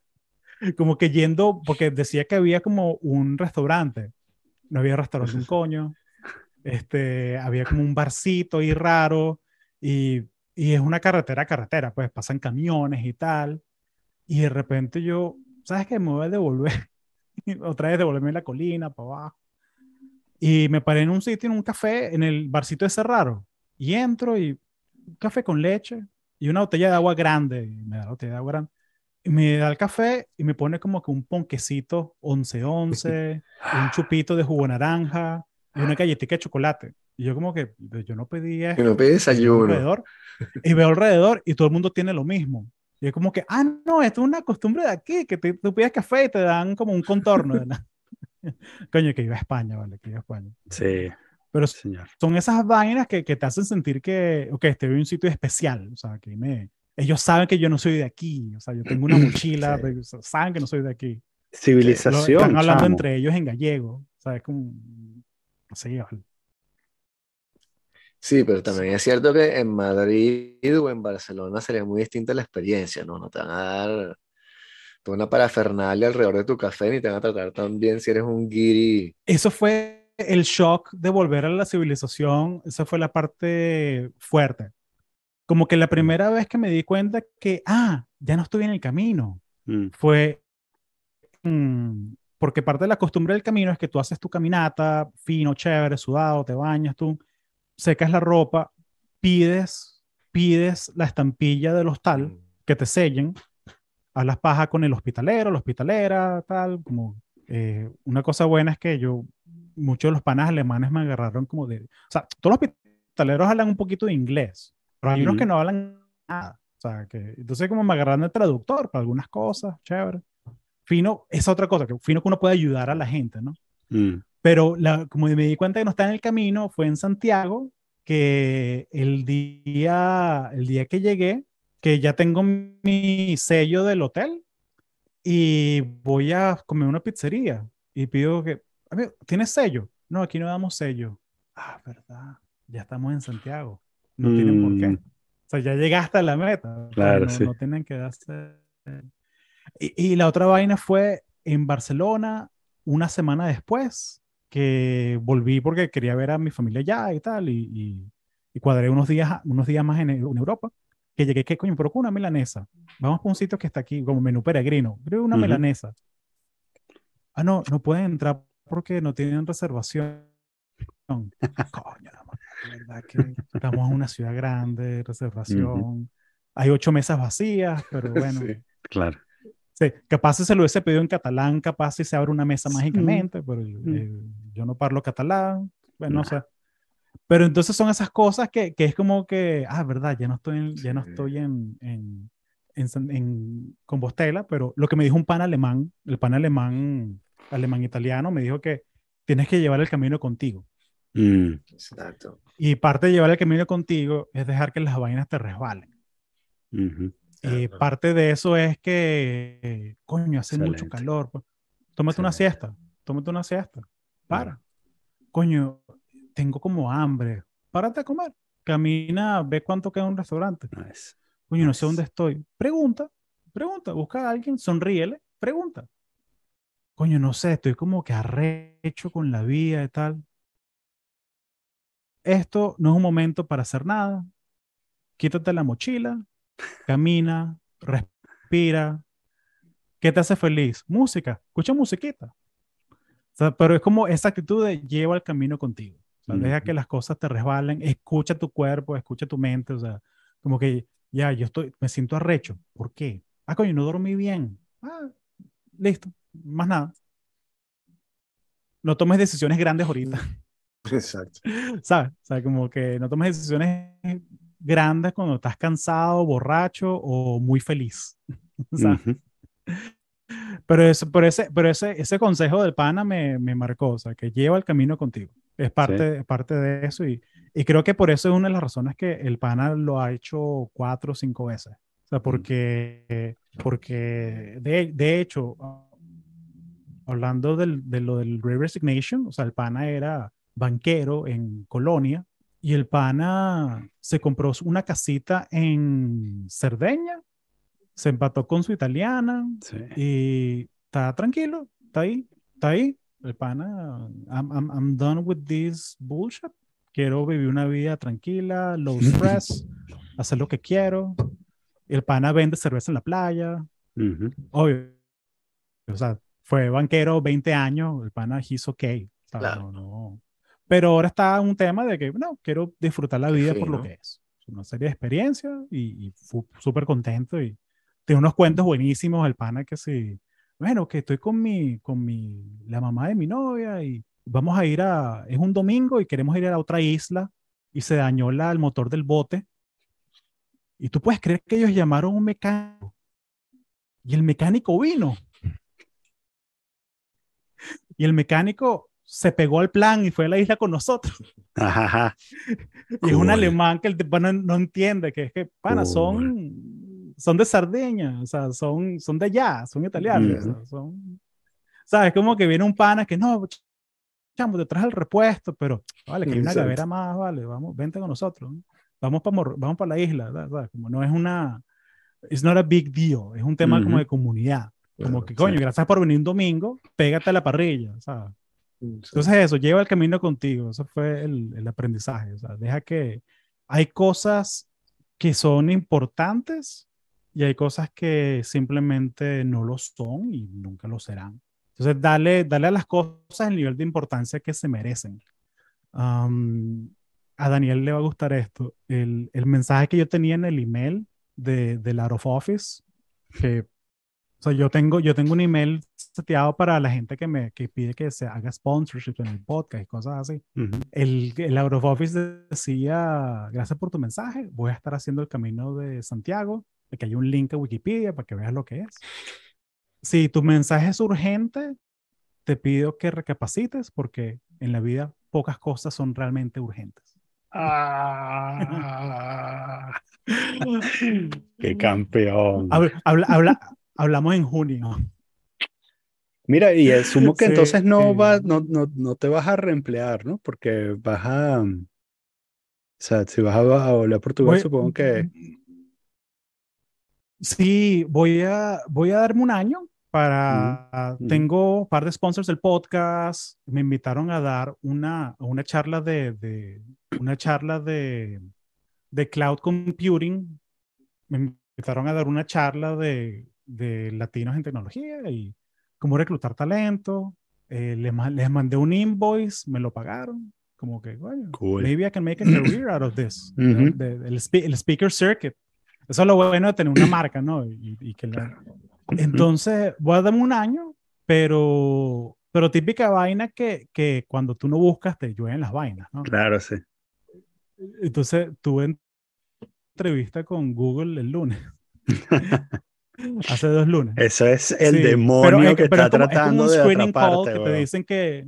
como que yendo, porque decía que había como un restaurante. No había restaurante un coño. Este, había como un barcito ahí raro y, y es una carretera carretera, pues pasan camiones y tal. Y de repente yo, ¿sabes qué? Me voy a devolver. Otra vez devolverme la colina para abajo. Y me paré en un sitio, en un café, en el barcito ese raro. Y entro y un café con leche y una botella de agua grande. Y me da la botella de agua grande. Y me da el café y me pone como que un ponquecito 11-11, un chupito de jugo de naranja y una galletita de chocolate. Y yo como que, yo no pedí esto. Y no pedí desayuno. y veo alrededor y todo el mundo tiene lo mismo. Y es como que, ah, no, esto es una costumbre de aquí, que te, tú pides café y te dan como un contorno. Coño, que iba a España, vale, que iba a España. Sí, Pero señor. son esas vainas que, que te hacen sentir que, ok, estoy en un sitio especial. O sea, que me, ellos saben que yo no soy de aquí. O sea, yo tengo una mochila, Sí. saben que no soy de aquí. Lo- Civilización. están hablando chamo. entre ellos en gallego. O sea, es como, no sé, vale. Sí, pero también es cierto que en Madrid o en Barcelona sería muy distinta la experiencia, ¿no? No te van a dar toda una parafernalia alrededor de tu café ni te van a tratar tan bien si eres un guiri. eso fue el shock de volver a la civilización, esa fue la parte fuerte. Como que la primera vez que me di cuenta que, ah, ya no estoy en el camino, Mm. fue mm, porque parte de la costumbre del camino es que tú haces tu caminata, fino, chévere, sudado, te bañas, tú secas la ropa, pides, pides la estampilla del hostal que te sellen, hablas paja con el hospitalero, la hospitalera, tal, como eh, una cosa buena es que yo, muchos de los panas alemanes me agarraron como de, o sea, todos los hospitaleros hablan un poquito de inglés, pero hay unos Ujú. que no hablan nada, o sea, que entonces como me agarraron de traductor para algunas cosas, chévere. Fino, esa otra cosa, que fino que uno puede ayudar a la gente, ¿no? Mm. Pero la, como me di cuenta que no está en el camino, fue en Santiago, que el día, el día que llegué, que ya tengo mi sello del hotel y voy a comer una pizzería y pido que, amigo, ¿tienes sello? No, aquí no damos sello. Ah, verdad, ya estamos en Santiago. No tienen por qué. Mm. O sea, ya llegaste a la meta. Claro, no, sí. no tienen que darse. Y, y la otra vaina fue en Barcelona, una semana después, que volví porque quería ver a mi familia allá y tal, y, y, y cuadré unos días, unos días más en, en Europa, que llegué, ¿qué coño? Pero con una milanesa. Vamos por un sitio que está aquí, como menú peregrino. Creo una Ujú. milanesa. Ah, no, no pueden entrar porque no tienen reservación. Coño, la verdad que estamos en una ciudad grande, reservación. Hay ocho mesas vacías, pero bueno. Sí, claro. Sí, capaz si se lo hubiese pedido en catalán, capaz si se abre una mesa mágicamente, pero Mm. eh, yo no parlo catalán, bueno, no Nah. sé. Pero entonces son esas cosas que, que es como que, ah, verdad, ya no estoy en, ya no estoy en, en, en, en Compostela, pero lo que me dijo un pan alemán, el pan alemán, alemán italiano, me dijo que tienes que llevar el camino contigo. Mm, Exacto. Y parte de llevar el camino contigo es dejar que las vainas te resbalen. ujú. Y Claro. parte de eso es que, coño, hace mucho calor. pues. Tómate una siesta, tómate una siesta. Para. Coño, tengo como hambre. Párate a comer. Camina, ve cuánto queda un restaurante. Nice. Coño, no sé dónde estoy. Pregunta, pregunta, busca a alguien, sonríele, pregunta. Coño, no sé, estoy como que arrecho con la vida y tal. Esto no es un momento para hacer nada. Quítate la mochila, camina, respira. ¿Qué te hace feliz? Música, escucha musiquita. O sea, pero es como esa actitud de lleva el camino contigo. O sea, deja Ujú. que las cosas te resbalen, escucha tu cuerpo, escucha tu mente. O sea, como que ya, yo estoy, me siento arrecho. ¿Por qué? Ah, coño, no dormí bien. Ah, listo, más nada. No tomes decisiones grandes ahorita. Exacto. ¿sabes? O sea, como que no tomes decisiones grandes cuando estás cansado, borracho o muy feliz. O sea, Ujú. pero eso, pero ese, pero ese, ese consejo del pana me, me marcó, o sea, que lleva el camino contigo. Es parte, es parte de eso y, y creo que por eso es una de las razones que el pana lo ha hecho cuatro o cinco veces. O sea, porque, porque de, de hecho, hablando del, de lo del Great Resignation, o sea, el pana era banquero en Colonia y el pana se compró una casita en Cerdeña, se empató con su italiana Sí. y está tranquilo, está ahí, está ahí. El pana, I'm, I'm, I'm done with this bullshit. Quiero vivir una vida tranquila, low stress, hacer lo que quiero. El pana vende cerveza en la playa, Ujú. obvio. O sea, fue banquero 20 años, el pana he's okay. o sea, Claro. no, no. Pero ahora está un tema de que, no, quiero disfrutar la vida por fino. lo que es. Una serie de experiencias y, y súper contento y tiene unos cuentos buenísimos el pana que sí, bueno, que estoy con mi, con mi, la mamá de mi novia y vamos a ir a, es un domingo y queremos ir a la otra isla y se dañó la, el motor del bote. Y tú puedes creer que ellos llamaron a un mecánico y el mecánico vino. Y el mecánico se pegó al plan y fue a la isla con nosotros. Ajá, ajá. Y es un alemán que el tipo no, entiende, que es que, pana, son, son de Sardeña, o sea, son, son de allá, son italianos, Ujú. o sea, son... ¿Sabes? Como que viene un pana que no, ch- chamo, te traes el repuesto, pero vale, que hay una gavera más, vale, vamos, vente con nosotros, ¿no? vamos para vamos para la isla, ¿sabes? Como no es una, it's not a big deal, es un tema como Ujú. de comunidad, como Claro, que coño, sí. gracias por venir un domingo, pégate a la parrilla, ¿sabes? Entonces, Entonces eso, lleva el camino contigo, eso fue el, el aprendizaje, o sea, deja que hay cosas que son importantes y hay cosas que simplemente no lo son y nunca lo serán. Entonces, dale, dale a las cosas el nivel de importancia que se merecen. Am, a Daniel le va a gustar esto. El, el mensaje que yo tenía en el email de, del Out of Office, que, o sea, yo tengo, yo tengo un email seteado para la gente que me que pide que se haga sponsorship en el podcast y cosas así. Ujú. El, el Out of Office decía, gracias por tu mensaje, voy a estar haciendo el camino de Santiago, de que hay un link a Wikipedia para que veas lo que es. Si tu mensaje es urgente, te pido que recapacites porque en la vida pocas cosas son realmente urgentes. Ah. Qué campeón. Habla- habla- habla- hablamos en junio. Mira, y asumo que Sí, entonces no, sí. va, no, no, no te vas a reemplear, ¿no? Porque vas a... O sea, si vas a, a Portugal, Voy- supongo que... Sí, voy a, voy a darme un año para... Tengo un par de sponsors del podcast. Me invitaron a dar una, una charla de, de una charla de, de cloud computing. Me invitaron a dar una charla de, de latinos en tecnología y cómo reclutar talento. Eh, les, les, mandé un invoice, me lo pagaron. Como que, bueno, maybe I can make a career out of this. el, speaker circuit. Eso es lo bueno de tener una marca, ¿no? Y, que Entonces, voy a darme un año, pero, pero típica vaina que, que cuando tú no buscas te llueven las vainas, ¿no? Claro, sí. Entonces, tuve entrevista con Google el lunes. Hace dos lunes. Eso es el demonio que está tratando de atraparte. Que te dicen que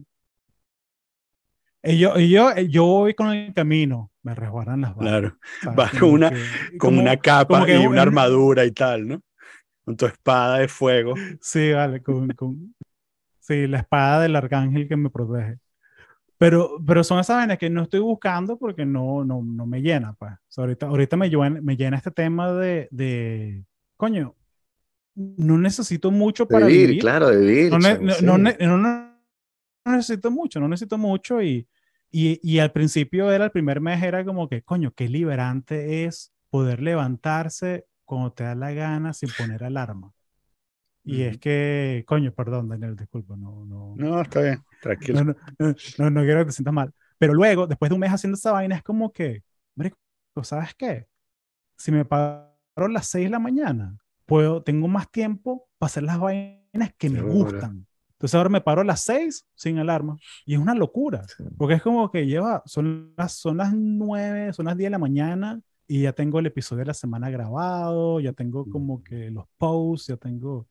y yo, yo, yo voy con el camino, me resguardan las balas. Claro, vas con una, con una capa y una armadura y tal, ¿no? Con tu espada de fuego. Sí, vale, con, con, sí, la espada del arcángel que me protege. Pero, pero son esas vainas que no estoy buscando porque no, no, no me llena, pues. ahorita, ahorita me, llena, me llena este tema de, de, coño, no necesito mucho para vivir. Claro, de vivir. No, no, necesito mucho, no necesito mucho y, y, y, al principio era el primer mes, era como que, coño, qué liberante es poder levantarse cuando te da la gana sin poner alarma. Y es que, coño, perdón, Daniel, disculpa, no, no. No, está bien, tranquilo. No, no, no, quiero que te sientas mal. Pero luego, después de un mes haciendo esa vaina, es como que, ¿sabes qué? Si me paro a las 6 de la mañana, puedo, tengo más tiempo para hacer las vainas que me gustan. Entonces ahora me paro a las 6 sin alarma. Y es una locura. Porque es como que lleva, son las, son las 9, son las 10 de la mañana y ya tengo el episodio de la semana grabado, ya tengo como que los posts, ya tengo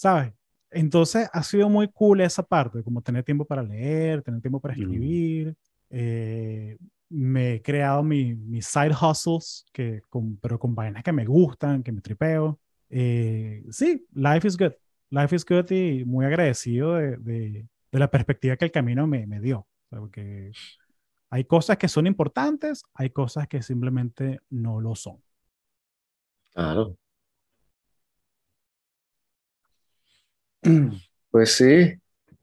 ¿sabes? Entonces ha sido muy cool esa parte, como tener tiempo para leer, tener tiempo para escribir. Eh, me he creado mis mi side hustles, que con, pero con vainas que me gustan, que me tripeo. Eh, sí, life is good. Life is good y muy agradecido de, de, de la perspectiva que el camino me, me dio. Porque hay cosas que son importantes, hay cosas que simplemente no lo son. Claro. Pues sí.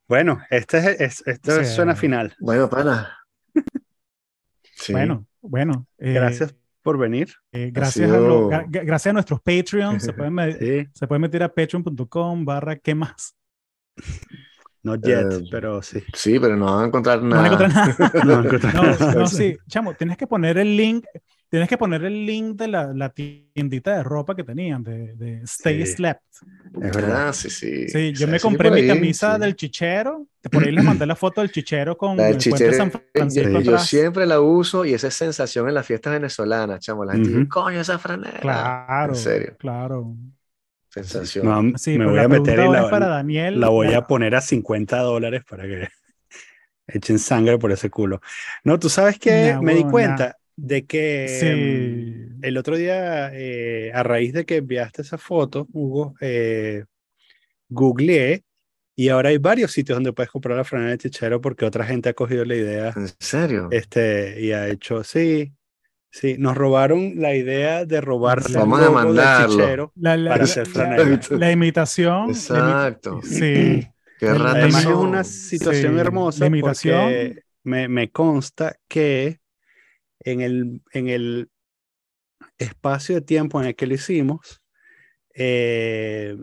Bueno, este es, esto suena final. Bueno, pana. Bueno, bueno. Eh, gracias por venir. Eh, gracias, a gracias a nuestros Patreons. Se pueden, se pueden meter a patreon.com barra qué más. No yet, eh, pero sí. Sí, pero no van a encontrar nada. No van a encontrar nada. no, van a encontrar nada. no, sí. Chamo, tienes que poner el link Tienes que poner el link de la, la tiendita de ropa que tenían, de, de Stay Slept. Es verdad, sí, sí. Sí, yo me compré mi camisa del chichero. Por ahí les mandé la foto del chichero con el chichero, San Francisco. Yo, siempre la uso y esa sensación en las fiestas venezolanas, chamo. La gente coño, esa franela. Claro. En serio. Claro. Sensación. me voy a meter en la, para Daniel, la voy a poner a 50 dólares para que echen sangre por ese culo. No, tú sabes que me di cuenta de que mm, el otro día, eh, a raíz de que enviaste esa foto, Hugo, eh, googleé y ahora hay varios sitios donde puedes comprar la franela de chichero porque otra gente ha cogido la idea. ¿En serio? Este, y ha hecho, sí, sí, nos robaron la idea de robarse Vamos a mandarlo. chichero para hacer franela. La, imitación. Exacto. sí. Qué Además es una situación hermosa porque me, me consta que en el, en el espacio de tiempo en el que lo hicimos, eh,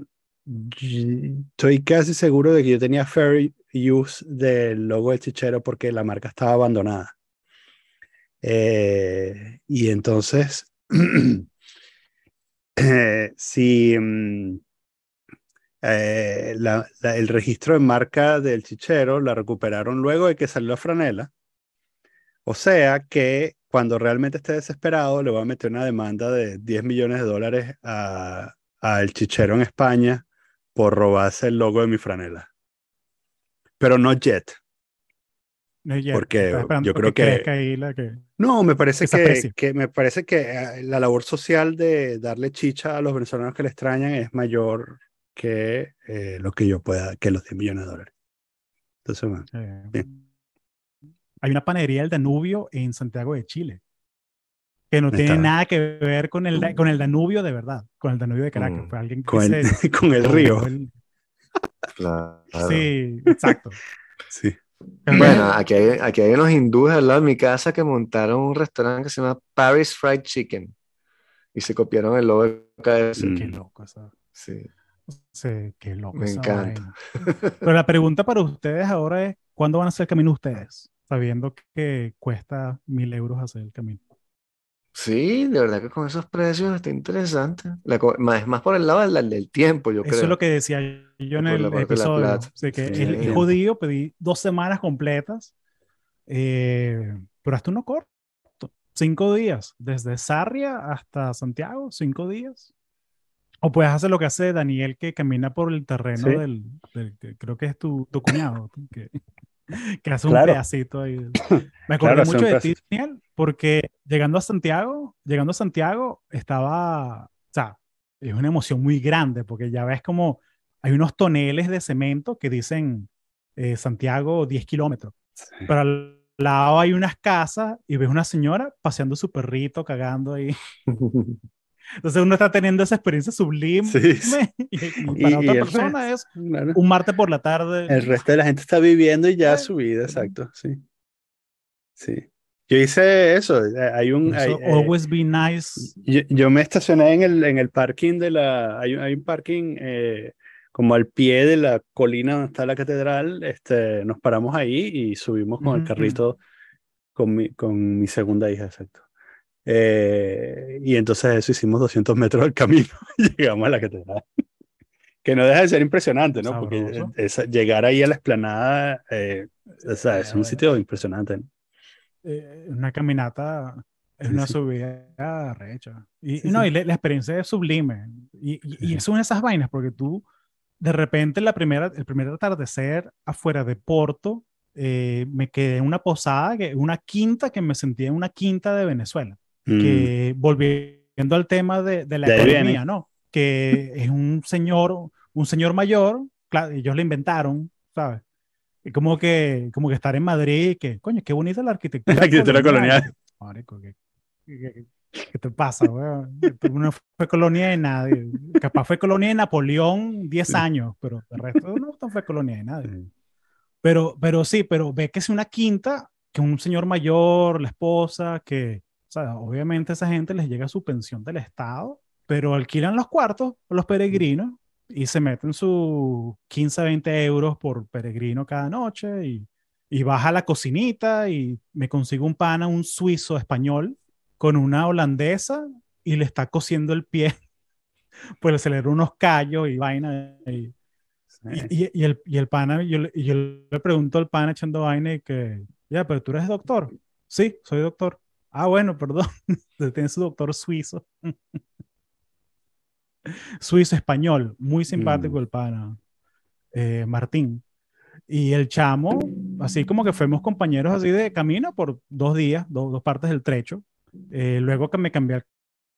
estoy casi seguro de que yo tenía fair use del logo de Chichero porque la marca estaba abandonada. Eh, y entonces, eh, si mm, el registro de marca del Chichero la recuperaron luego de que salió la franela, o sea que cuando realmente esté desesperado, le voy a meter una demanda de 10 millones de dólares al chichero en España por robarse el logo de mi franela. Pero no Jet. No jet. Porque yo creo que, No, me parece que, que, me parece que eh, la labor social de darle chicha a los venezolanos que le extrañan es mayor que eh, lo que yo pueda, que los 10 millones de dólares. Entonces, bueno, eh, hay una panadería del Danubio en Santiago de Chile. que no tiene nada que ver con el, con el Danubio de verdad, con el Danubio de Caracas. Mm. Fue alguien que Con el, se- con el río. el- Claro. Sí, exacto. Sí. Bueno, aquí hay, aquí hay unos hindúes al lado de mi casa que montaron un restaurante que se llama Paris Fried Chicken y se copiaron el logo de KFC. Mm. Qué loco esa. Sí. Sí, qué loco. Me encanta. vaina. Pero la pregunta para ustedes ahora es: ¿cuándo van a hacer el camino ustedes? Sabiendo que cuesta mil euros hacer el camino. Sí, de verdad que con esos precios está interesante. La más, es más por el lado del, del tiempo, yo Eso creo. es lo que decía yo en el de episodio. sea, que Sí. jodido, pedí dos semanas completas, eh, pero hasta uno corto. Cinco días, desde Sarria hasta Santiago, cinco días. O puedes hacer lo que hace Daniel, que camina por el terreno Sí. del, creo que es tu, tu cuñado, que, que hace un Claro. pedacito ahí. Me acordé Claro, mucho un de ti. Daniel, porque llegando a Santiago, llegando a Santiago, estaba, o sea, es una emoción muy grande, porque ya ves como hay unos toneles de cemento que dicen eh, Santiago 10 kilómetros, Sí. pero al lado hay unas casas y ves una señora paseando su perrito, cagando ahí. Entonces uno está teniendo esa experiencia sublime Sí, sí. y, y Y- para y otra el persona es Claro. un martes por la tarde. El resto de la gente está viviendo y ya su vida, exacto, sí. Sí. Yo hice eso, eh, hay un... hay- eh, always be nice. yo, yo me estacioné en el, en el parking de la... Hay, un- hay un parking eh, como al pie de la colina donde está la catedral, este, nos paramos ahí y subimos con el carrito con mi, con mi segunda hija, exacto. Eh, y entonces eso hicimos 200 metros del camino y llegamos a la catedral. Que no deja de ser impresionante, ¿no? Porque Sabroso. esa- llegar ahí a la explanada, eh, o sea, es un sitio impresionante. ¿no? eh, una caminata es una sí. subida recha. Y, Sí, no, sí. y la, la experiencia es sublime. Y, y, y Sí. son esas vainas, porque tú, de repente, la primera, el primer atardecer afuera de Porto, eh, me quedé en una posada, que, una quinta, que me sentía en una quinta de Venezuela. Mm, Que volviendo al tema de, de la De economía, viene. ¿no? Que es un señor, un señor mayor, claro, ellos lo inventaron, ¿sabes? Como que, como que estar en Madrid, que, coño, qué bonita la arquitectura. La arquitectura colonial. Marico, ¿qué, qué, te pasa, weón? Tú no fue colonia de nadie. Capaz fue colonia de Napoleón 10 Sí. años, pero el resto no, fue colonia de nadie. mm, Pero, pero sí, pero ve que es una quinta, que un señor mayor, la esposa, que, sea, obviamente a esa gente les llega su pensión del Estado, pero alquilan los cuartos los peregrinos y se meten sus 15, 20 euros por peregrino cada noche y, y baja a la cocinita y me consigo un pana, un suizo español, con una holandesa y le está cosiendo el pie, pues se le dieron unos callos y vaina. Y, sí. y, el, y el pana, yo, yo le pregunto al pana echando vaina y que, ya, pero tú eres doctor. Sí, soy doctor. Ah, bueno, perdón. Tiene su doctor suizo. suizo español, muy simpático Mm. el pana, eh, Martín. Y el chamo, así como que fuimos compañeros así de camino por dos días, do- dos partes del trecho. Eh, luego que me cambié al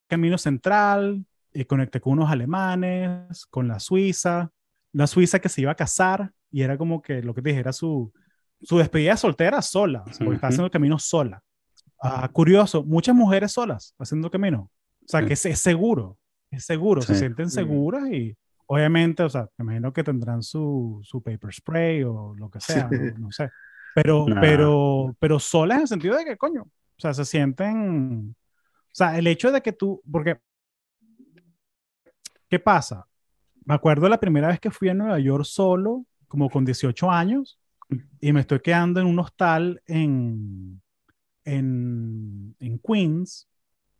camino central, y conecté con unos alemanes, con la Suiza, la Suiza que se iba a casar y era como que lo que te dije, era su, su despedida soltera sola, porque estaba Ujú. haciendo el camino sola. Ah, curioso, muchas mujeres solas haciendo camino. O sea, Sí. que es, es seguro, es seguro, se Sí. sienten Mm. seguras y obviamente, o sea, me imagino que tendrán su, su paper spray o lo que sea, Sí. no, no sé. Pero, Nah. pero, pero solas en el sentido de que, coño, o sea, se sienten, o sea, el hecho de que tú, porque, ¿qué pasa? Me acuerdo la primera vez que fui a Nueva York solo, como con 18 años, y me estoy quedando en un hostal en, en, en Queens,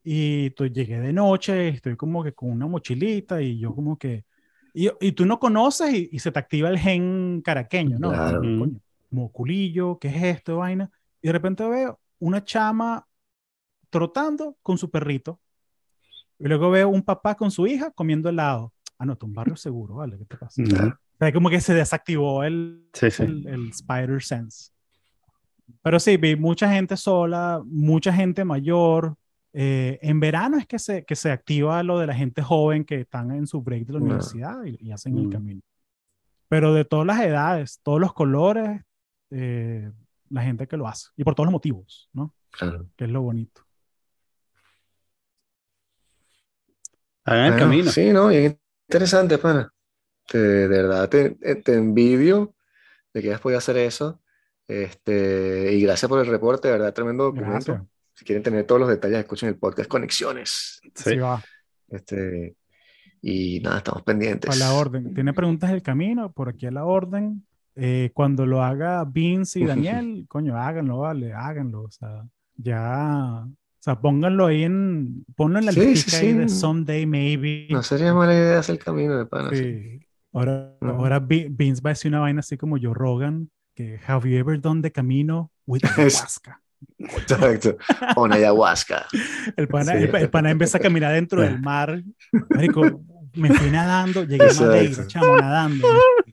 y llegué de noche, estoy como que con una mochilita, y yo como que, y, y tú no conoces y, y se te activa el gen caraqueño, ¿no? Claro. Coño, como culillo, ¿qué es esto, vaina? Y de repente veo una chama trotando con su perrito, y luego veo un papá con su hija comiendo helado. Ah, no, es un barrio seguro, ¿vale? ¿Qué te pasa? Ujú. O sea, como que se desactivó el, Sí, sí. el, el Spider Sense. Pero sí, vi mucha gente sola, mucha gente mayor. Eh, en verano es que se, que se activa lo de la gente joven que están en su break de la universidad y, y hacen el Mm. camino. Pero de todas las edades, todos los colores, eh, la gente que lo hace. Y por todos los motivos, ¿no? Claro. Que es lo bonito. Hagan el Bueno, camino. Sí, ¿no? Bien interesante, pana. Te- de verdad te, eh, te envidio de que hayas podido hacer eso. Este, y gracias por el reporte, de verdad, tremendo documento. Gracias. Si quieren tener todos los detalles, escuchen el podcast Conexiones. Sí. Sí, va. Este, y nada, estamos pendientes. A la orden. ¿Tiene preguntas del camino? Por aquí a la orden. Eh, cuando lo haga Vince y Daniel, coño, háganlo, vale, háganlo. O sea, ya. O sea, pónganlo ahí en. Ponlo en la Sí, sí, lista ahí de sí. Someday Maybe. No sería mala idea hacer el camino de pana. sí. Sí. Ahora, Ujú. ahora Vi- Vince va a decir una vaina así como yo, Rogan, que Have you ever done the camino with ayahuasca? Exacto. Con ayahuasca. El pana, Sí. el, el pana empieza a caminar dentro del mar. Marico, me fui nadando, llegué a. Madeira, chamo, nadando.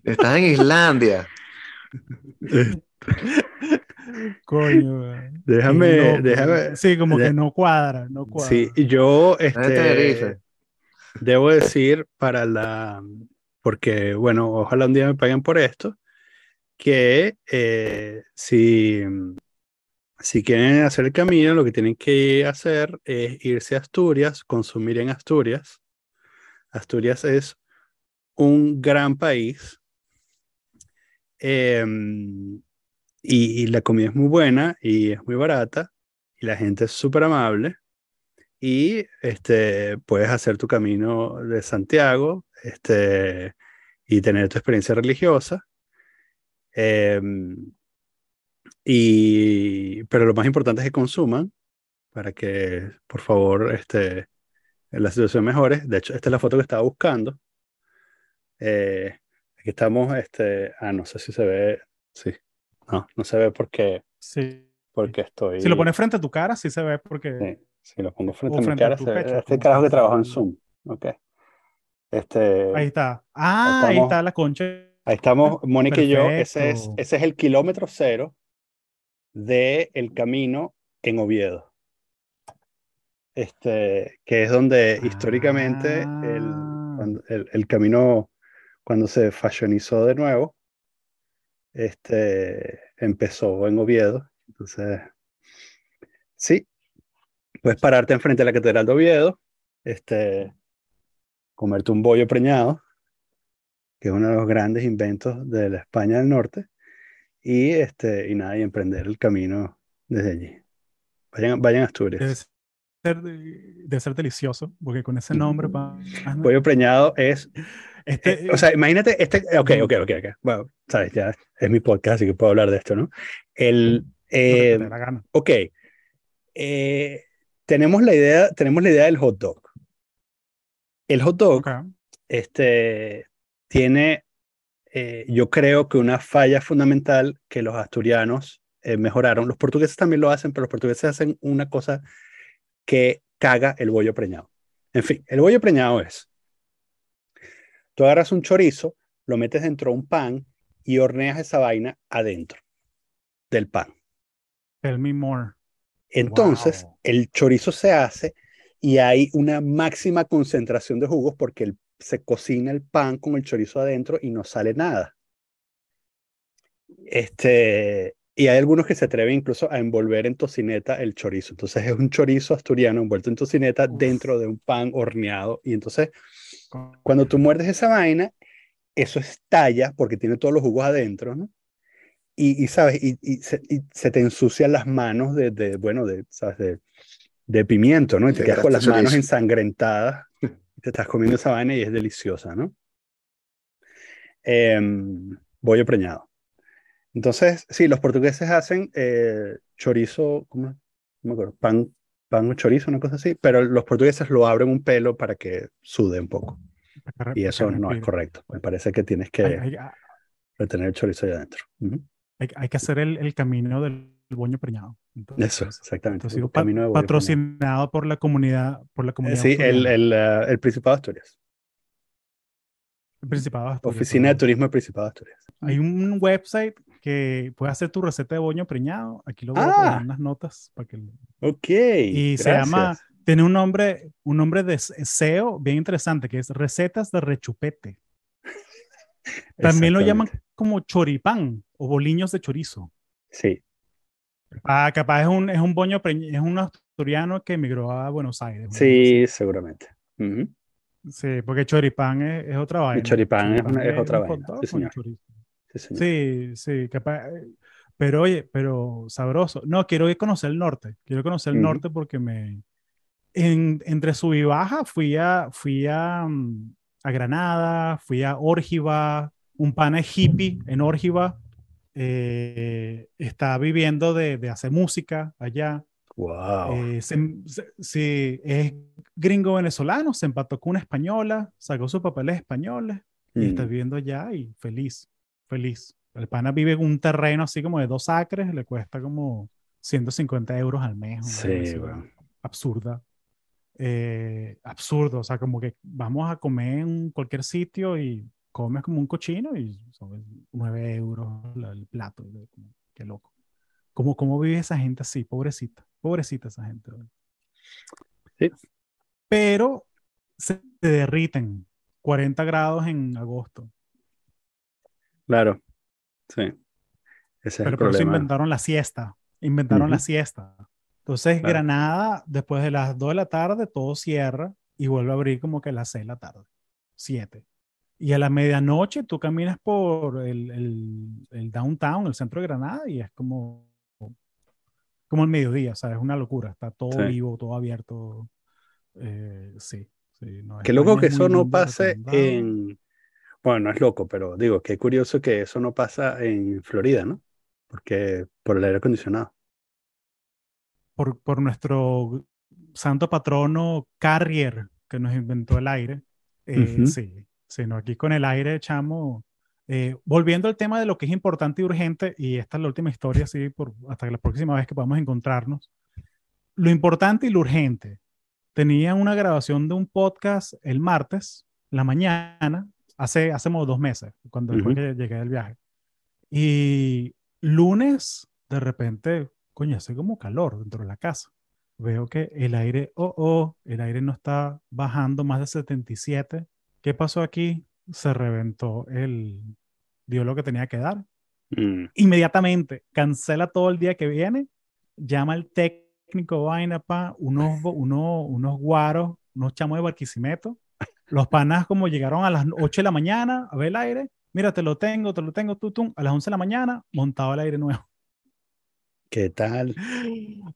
Estás en Islandia. Coño. Déjame, déjame. Sí, como de- que no cuadra, no cuadra. Sí, yo este, debo decir para la, porque bueno, ojalá un día me paguen por esto, que eh, si, si quieren hacer el camino, lo que tienen que hacer es irse a Asturias, consumir en Asturias. Asturias es un gran país. em, y, y la comida es muy buena y es muy barata y la gente es súper amable y este, puedes hacer tu camino de Santiago este, y tener tu experiencia religiosa. Em, y, pero lo más importante es que consuman para que, por favor, este, la situación mejore. De hecho, esta es la foto que estaba buscando. Eh, aquí estamos, este, ah, no sé si se ve, sí, no, no se ve porque, Sí. porque estoy... Si lo pones frente a tu cara, sí se ve porque... Sí, si lo pongo frente O a mi frente a cara, tu se ve- este carajo que trabaja en Zoom. Ok. Este, Ahí está. Ah, ahí estamos- está la concha. Ahí estamos, Mónica y yo. Ese es, ese es el kilómetro cero de el camino en Oviedo. Este, que es donde históricamente el, Ah. el, el camino, cuando se fashionizó de nuevo, este, empezó en Oviedo. Entonces, sí, puedes pararte enfrente de la Catedral de Oviedo, este, comerte un bollo preñado, que es uno de los grandes inventos de la España del Norte, y, este, y nada, y emprender el camino desde allí. Vayan, vayan a Debe Asturias. ser, debe ser delicioso, porque con ese nombre... pa- Bollo preñado es Este, Eh, o sea, imagínate, este, ok, ok, ok, ok. Bueno, sabes, ya es mi podcast, así que puedo hablar de esto, ¿no? El, eh, gana. ok, eh, tenemos la idea, tenemos la idea del hot dog. El hot dog, Ok. este, tiene, eh, yo creo que una falla fundamental que los asturianos eh, mejoraron. Los portugueses también lo hacen, pero los portugueses hacen una cosa que caga el bollo preñado. En fin, el bollo preñado es, tú agarras un chorizo, lo metes dentro de un pan y horneas esa vaina adentro del pan. Tell me more. Entonces, Wow. el chorizo se hace y hay una máxima concentración de jugos porque el- se cocina el pan con el chorizo adentro y no sale nada. Este, y hay algunos que se atreven incluso a envolver en tocineta el chorizo. Entonces, es un chorizo asturiano envuelto en tocineta Uf. dentro de un pan horneado. Y entonces, cuando tú muerdes esa vaina, eso estalla porque tiene todos los jugos adentro, ¿no? Y, y, sabes, y, y se, y se te ensucian las manos de, de, bueno, de, ¿sabes? De, de pimiento, ¿no? Y te quedas con las manos ensangrentadas. te estás comiendo esa vaina y es deliciosa, ¿no? Em, bollo preñado. Entonces, sí, los portugueses hacen eh, chorizo, ¿cómo? No me acuerdo, pan, pan o chorizo, una cosa así, pero los portugueses lo abren un pelo para que sude un poco. Y eso no es correcto. Me parece que tienes que Hay, hay- retener el chorizo ahí adentro. Hay que hacer el, el camino del boño preñado. Entonces, Eso, exactamente. entonces, pa- bollo preñado. patrocinado por la comunidad, por la Eh, comunidad Sí, el, el, eh, el Principado de Asturias. El Principado de Asturias, Oficina de. Turismo del Principado de Asturias. Hay un website que puede hacer tu receta de boño preñado. Aquí lo voy a Ah. poner en unas notas para que Ok. Y se llama, tiene un nombre, un nombre de SEO bien interesante, que es recetas de rechupete. También lo llaman Exactamente. como choripán o boliños de chorizo. Sí, Ah, capaz es un, es un boño, es un asturiano que emigró a Buenos Aires. sí, seguramente. Sí, porque choripán es, es otra vaina. El choripán, es, una- es otra vaina. Sí, señor. Sí, señor. Sí, sí, capaz- Pero oye, pero sabroso. No, quiero ir a conocer el norte. Quiero conocer el norte porque me. En, entre sub y baja fui a, fui a, mm, a Granada, fui a Órgiva, un pana hippie en Órgiva. Eh, está viviendo de, de hacer música allá. Wow. Eh, se- se- sí, es gringo venezolano, se empató con una española, sacó sus papeles españoles y está Mm. viviendo allá y feliz, feliz. El pana vive en un terreno así como de dos acres, le cuesta como 150 euros al mes. Sí, bueno. Absurda. Eh, absurdo, o sea, como que vamos a comer en cualquier sitio y comes como un cochino y son 9 euros el plato. Qué loco. ¿Cómo, ¿Cómo vive esa gente así? Pobrecita, pobrecita esa gente. Sí. Pero se derriten 40 grados en agosto. Claro. Sí. Ese es Pero el por eso inventaron la siesta. Inventaron la siesta. Entonces, Claro. Granada, después de las 2 de la tarde, todo cierra y vuelve a abrir como que a las 6 de la tarde. 7. Y a la medianoche tú caminas por el, el- el downtown, el centro de Granada, y es como, como el mediodía, o sea, es una locura. Está todo Sí. vivo, todo abierto. Eh, sí, sí. no, Qué loco que es eso no pase en. Bueno, no es loco, pero digo, qué curioso que eso no pasa en Florida, ¿no? Porque por el aire acondicionado. por, por nuestro santo patrono Carrier, que nos inventó el aire. Eh, Ujú. Sí, sí, no, aquí con el aire echamos. eh, volviendo al tema de lo que es importante y urgente, y esta es la última historia, sí, por, hasta la próxima vez que podamos encontrarnos. Lo importante y lo urgente. Tenía una grabación de un podcast el martes, la mañana, hace, hace como dos meses, cuando Ujú. que llegué del viaje. Y lunes, de repente, coño, hace como calor dentro de la casa. Veo que el aire, oh, oh, el aire no está bajando más de 77. ¿Qué pasó aquí? Se reventó el, dio lo que tenía que dar. Mm, Inmediatamente cancela todo el día que viene, llama al técnico, vaina, pa, unos, uno- unos guaros, unos chamos de Barquisimeto. Los panas como llegaron a las 8 de la mañana a ver el aire. Mira, te lo tengo, te lo tengo, tú, tú. A las 11 de la mañana, montado el aire nuevo. ¿Qué tal?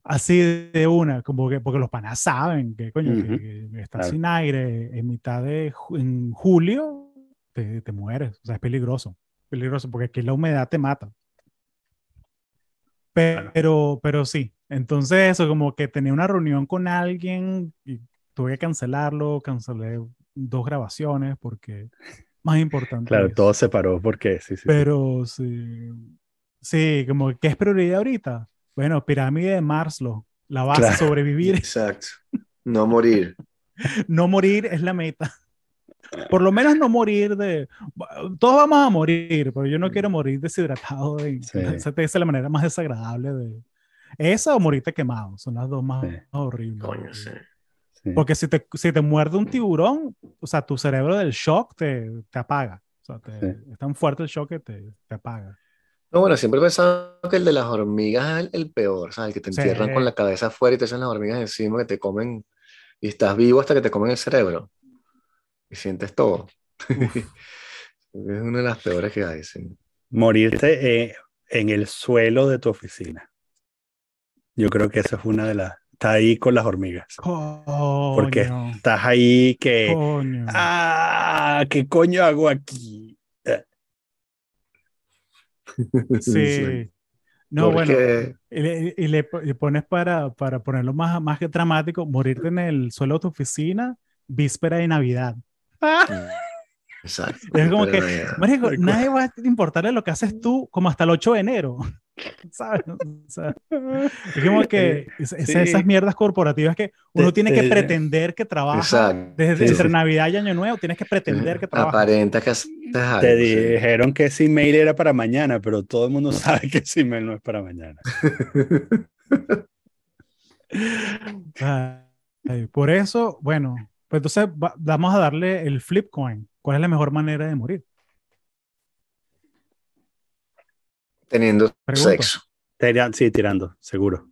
Así de una, como que porque los panas saben que, coño, que- que, claro. sin aire en mitad de en julio, te, te mueres. O sea, es peligroso. Peligroso, porque aquí la humedad te mata. Claro. Pero, pero sí. Entonces, eso, como que tenía una reunión con alguien y tuve que cancelarlo, cancelé dos grabaciones porque más importante. Claro, todo se paró porque sí, sí, sí. pero sí, sí, como que es prioridad ahorita. Bueno, pirámide de Maslow, la base, Claro. sobrevivir, Exacto. No morir. no morir es la meta. Por lo menos no morir de... Todos vamos a morir, pero yo no quiero morir deshidratado. de- Sí. Esa es la manera más desagradable de... Esa o morirte quemado, son las dos más Sí. horribles. Coño, sí. Sí. Porque si te, si te muerde un tiburón, o sea, tu cerebro del shock te, te apaga. O sea, te- Sí. es tan fuerte el shock que te, te apaga. No, bueno, siempre he pensado que el de las hormigas es el, el peor, ¿sabes? El que te Sí. entierran con la cabeza afuera y te echan las hormigas encima que te comen y estás vivo hasta que te comen el cerebro y sientes todo. es una de las peores que hay, sí. Morirte eh, en el suelo de tu oficina. Yo creo que esa es una de las... Está ahí con las hormigas. Porque Coño, estás ahí que... coño. Ah, ¿qué coño hago aquí? sí. No, bueno, y le, pones para, para ponerlo más, más que dramático, morirte en el suelo de tu oficina, víspera de Navidad. Exacto. Es como que. Marico, nadie va a importarle lo que haces tú como hasta el 8 de enero. ¿Sabes? O sea, como que es- es- Sí. esas mierdas corporativas que uno tiene que te- pretender que trabaja. Exacto. Desde Sí, entre sí. Navidad y Año Nuevo tienes que pretender que trabajas. Aparenta que haces algo. Te sí. dijeron que ese email era para mañana, pero todo el mundo sabe que ese email no es para mañana. Ay, por eso, bueno, pues entonces va- vamos a darle el flip coin. ¿Cuál es la mejor manera de morir? Teniendo Pregunto. sexo. Tiran- Sí, tirando, seguro.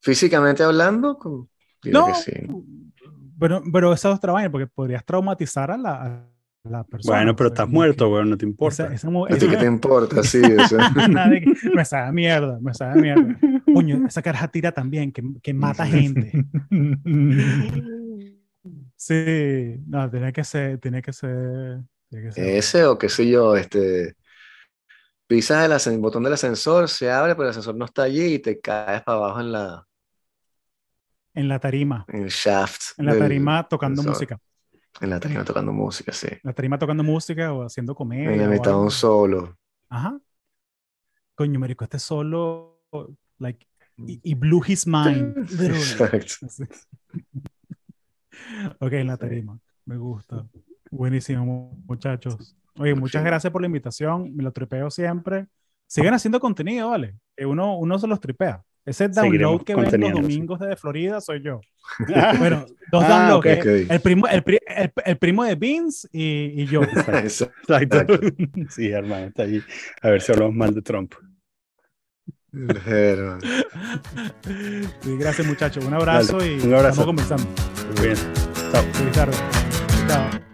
Físicamente hablando, No, que sí. Pero, pero esa es otra vaina, porque podrías traumatizar a la, a la persona. Bueno, pero estás muerto, que weón, no te importa. esa- esa mu- ¿A ti esa- qué te importa? Sí, o sea, Nada de que- me sabe a mierda, me sabe a mierda. Coño, esa caraja tira también, que, que mata gente. Sí, no, tiene que ser, tiene que ser, tiene que ser. ese o qué sé yo, este, pisas el, botón del ascensor, se abre, pero el ascensor no está allí y te caes para abajo en la En la tarima, en el shaft. en la tarima tocando ascensor. música. En la tarima tocando música, sí. En la tarima tocando música o haciendo comedia. En la mitad de un solo. Ajá. Coño, marico, este solo, like, y, y blew his mind. Exacto. Ok, en la tarima. Me gusta. Buenísimo, mu- muchachos. Oye, muchas gracias por la invitación. Me lo tripeo siempre. Sigan haciendo contenido, ¿vale? Que uno, uno se los tripea. Ese download Seguiremos que ven los domingos de Florida soy yo. Bueno, dos Ah, downloads. eh. El, primo, el, pri- el- el primo de Vince y, y yo. Exacto. Exacto. Sí, hermano, está ahí. A ver si hablamos mal de Trump. Sí, gracias, muchachos. Un abrazo Dale, y un abrazo. estamos conversando. Muy bien. Chao. Feliz tarde. Chao.